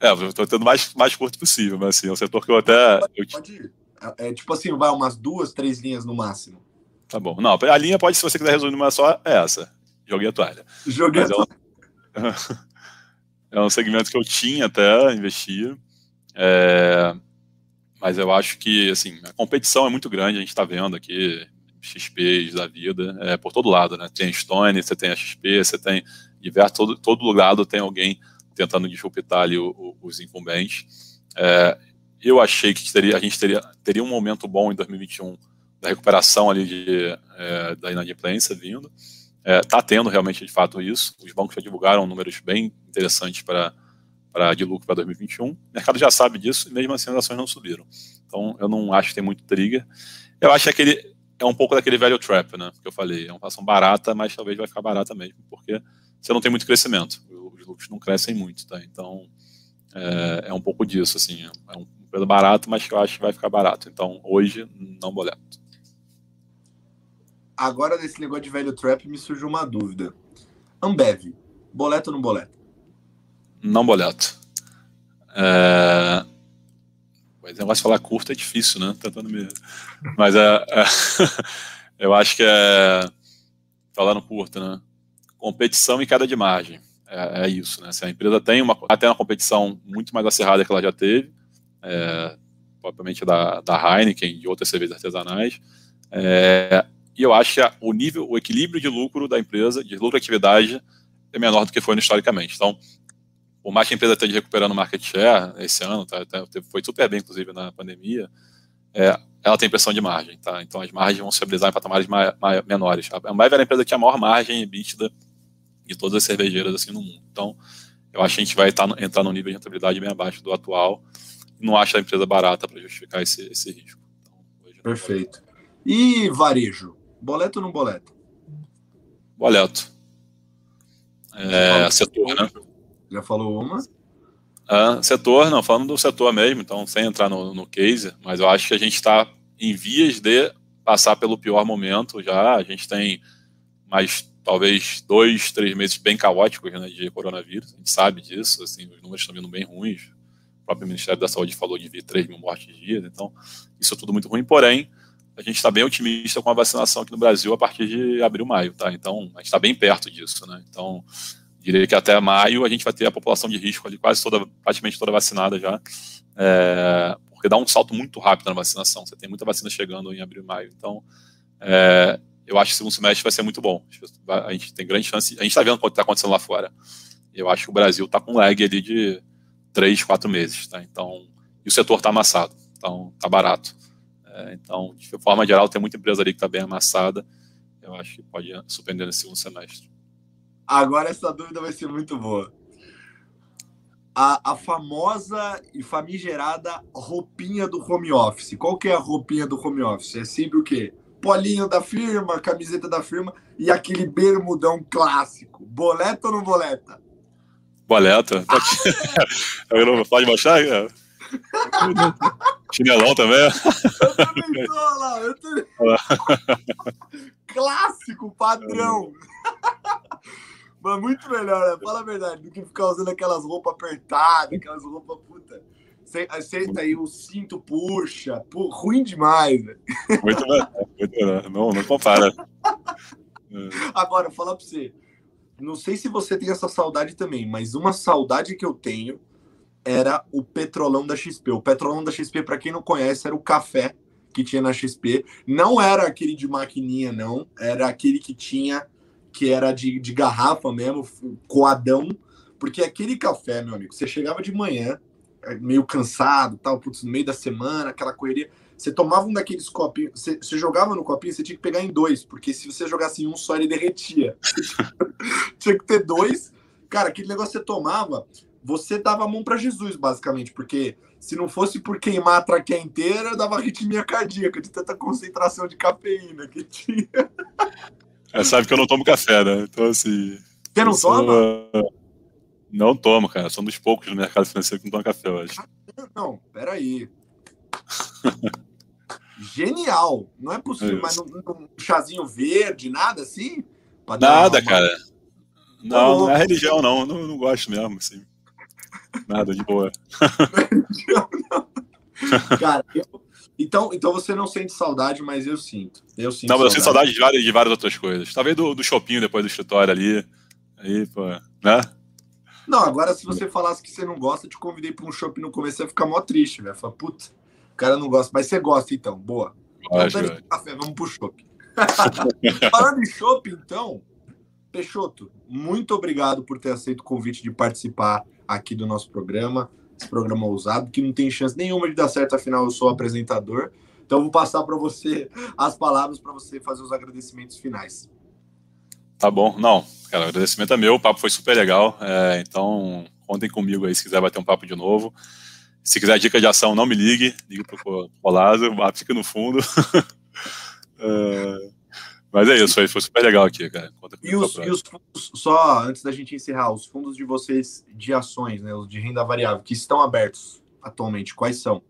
É, eu tô tendo mais, mais curto possível, mas assim, é um setor que eu até. Pode, pode ir. É, é, tipo assim, vai umas duas, três linhas no máximo. Tá bom. Não, a linha pode, se você quiser resumir uma só, é essa. Joguei a toalha. Joguei mas a toalha. É um, é um segmento que eu tinha até investir. É, mas eu acho que, assim, a competição é muito grande, a gente está vendo aqui XPs da vida, é, por todo lado, né? Tem Stone, você tem a XP, você tem diversos, todo, todo lado tem alguém tentando disruptar ali o, o, os incumbentes. É, eu achei que teria, a gente teria, teria um momento bom em 2021 da recuperação ali de, é, da inadimplência vindo. Está é, tendo realmente, de fato, isso. Os bancos já divulgaram números bem interessantes para para de lucro para 2021. O mercado já sabe disso e mesmo assim as ações não subiram. Então eu não acho que tem muito trigger. Eu acho que aquele é um pouco daquele velho trap, né? Que eu falei, é uma ação barata, mas talvez vai ficar barata mesmo, porque você não tem muito crescimento. Os lucros não crescem muito, tá? Então é, é um pouco disso, assim. É um preço barato, mas que eu acho que vai ficar barato. Então hoje não boleto. Agora desse negócio de velho trap me surgiu uma dúvida. Ambev, boleto ou não boleto? Não boleto. É... Mas negócio de falar curto é difícil, né? Tentando me... Mas é, é... eu acho que é. Falando curto, né? Competição e queda de margem. É, é isso, né? Se a empresa tem uma, até uma competição muito mais acirrada que ela já teve, é, propriamente da, da Heineken e outras cervejas artesanais, é, e eu acho que o nível, o equilíbrio de lucro da empresa, de lucratividade, é menor do que foi historicamente. Então, por mais que a empresa esteja recuperando market share esse ano, tá, tá, foi super bem, inclusive, na pandemia, é, ela tem pressão de margem, tá? Então as margens vão se estabilizar em patamares ma ma menores. A Ambev era a empresa que tinha a maior margem EBITDA de todas as cervejeiras assim no mundo. Então, eu acho que a gente vai tá, entrar num nível de rentabilidade bem abaixo do atual. Não acho a empresa barata para justificar esse, esse risco. Então, Perfeito. E varejo? Boleto ou não boleto? Boleto. É, setor, né? Já falou uma? Ah, setor, não, falando do setor mesmo, então sem entrar no, no case, mas eu acho que a gente está em vias de passar pelo pior momento já. A gente tem mais talvez dois, três meses bem caóticos né, de coronavírus, a gente sabe disso, assim, os números estão vindo bem ruins. O próprio Ministério da Saúde falou de vir 3 mil mortes dia, então isso é tudo muito ruim, porém, a gente está bem otimista com a vacinação aqui no Brasil a partir de abril, maio, tá? Então, a gente está bem perto disso, né? Então, diria que até maio a gente vai ter a população de risco ali quase toda, praticamente toda vacinada já, é, porque dá um salto muito rápido na vacinação. Você tem muita vacina chegando em abril e maio. Então, é, eu acho que o segundo semestre vai ser muito bom. A gente tem grande chance. A gente está vendo o que está acontecendo lá fora. Eu acho que o Brasil está com um lag ali de três, quatro meses. Tá? Então, e o setor está amassado. Então, está barato. É, então, de forma geral, tem muita empresa ali que está bem amassada. Eu acho que pode surpreender nesse segundo semestre. Agora essa dúvida vai ser muito boa. A, a, famosa e famigerada roupinha do home office. Qual que é a roupinha do home office? É sempre o quê? Polinho da firma, camiseta da firma e aquele bermudão clássico. Boleta ou não boleta? Boleta. Tá não pode baixar? É. Chinelão também. Eu também tô lá. Eu também... Clássico, padrão. Mas muito melhor, né? Fala a verdade, do que ficar usando aquelas roupas apertadas, aquelas roupas puta. Senta aí, o cinto puxa. Pô, ruim demais, velho. Muito melhor, muito melhor. Não, não compara. Agora, falar pra você. Não sei se você tem essa saudade também, mas uma saudade que eu tenho era o petrolão da XP. O petrolão da XP, para quem não conhece, era o café que tinha na XP. Não era aquele de maquininha, não. Era aquele que tinha que era de, de garrafa mesmo, coadão, porque aquele café, meu amigo, você chegava de manhã, é, meio cansado, tal, putz, no meio da semana, aquela correria, você tomava um daqueles copinhos, você, você, jogava no copinho, você tinha que pegar em dois, porque se você jogasse em um só, ele derretia. tinha que ter dois. Cara, aquele negócio você tomava, você dava a mão para Jesus, basicamente, porque se não fosse por queimar a traqueia inteira, dava arritmia cardíaca de tanta concentração de cafeína que tinha. É, sabe que eu não tomo café, né? Então, assim. Você não sou, toma? Não tomo, cara. Sou um dos poucos no mercado financeiro que não toma café hoje. Não, peraí. Genial! Não é possível, é mas um chazinho verde, nada assim? Nada, uma... cara. Não, não é religião, não. não. Não gosto mesmo, assim. Nada, de boa. Não é religião, não. Cara, eu, então, então você não sente saudade, mas eu sinto. Eu sinto não, mas eu sinto saudade de várias, de várias outras coisas. Talvez do, do shopping depois do escritório ali. Aí, pô, né? Não, agora se você falasse que você não gosta, te convidei para um shopping no começo, você ia ficar mó triste, velho. Fala, puta, o cara não gosta, mas você gosta então, boa. Então, café, vamos pro shopping. Falando em shopping, então, Peixoto, muito obrigado por ter aceito o convite de participar aqui do nosso programa esse programa ousado, que não tem chance nenhuma de dar certo, afinal eu sou apresentador. Então vou passar para você as palavras para você fazer os agradecimentos finais. Tá bom, não, cara, o agradecimento é meu, o papo foi super legal, é, então contem comigo aí se quiser bater um papo de novo. Se quiser dica de ação, não me ligue, ligue pro Rolado, fica no fundo. é, mas é isso, foi, foi super legal aqui, cara. E os, e os, fundos, só antes da gente encerrar, os fundos de vocês de ações, né, os de renda variável, que estão abertos atualmente, quais são?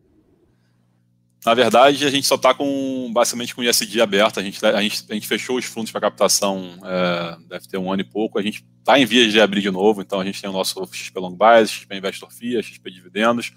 Na verdade, a gente só está com basicamente com o ISD aberto. A gente, a gente, a gente fechou os fundos para captação, é, deve ter um ano e pouco. A gente está em vias de abrir de novo, então a gente tem o nosso XP Long Base, XP Investor FIA, XP Dividendos.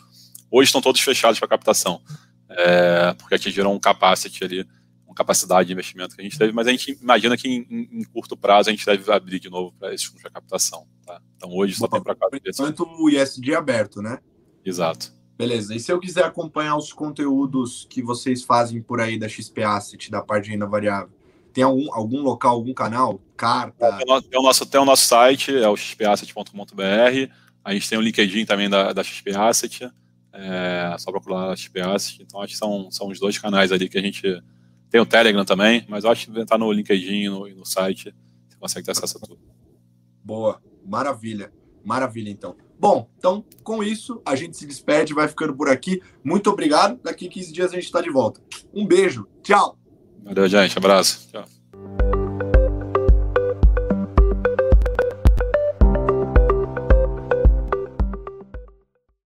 Hoje estão todos fechados para captação, é, porque atingiram um capacity ali capacidade de investimento que a gente teve, mas a gente imagina que em, em curto prazo a gente deve abrir de novo para esses fundos de captação. Tá? Então hoje só Bom, tem para quatro Enquanto o ISD é aberto, né? Exato. Beleza. E se eu quiser acompanhar os conteúdos que vocês fazem por aí da XP Asset, da parte de renda variável, Tem algum, algum local, algum canal? Carta? Tem o nosso, tem o nosso site, é o xpasset.com.br. A gente tem o LinkedIn também da, da XP Asset. É só procurar XP Asset. Então, acho que são, são os dois canais ali que a gente. Tem o Telegram também, mas eu acho que tá no LinkedIn e no, no site. Você consegue ter acesso a tudo. Boa, maravilha. Maravilha, então. Bom, então, com isso, a gente se despede, vai ficando por aqui. Muito obrigado. Daqui 15 dias a gente está de volta. Um beijo. Tchau. Valeu, gente. Abraço. Tchau.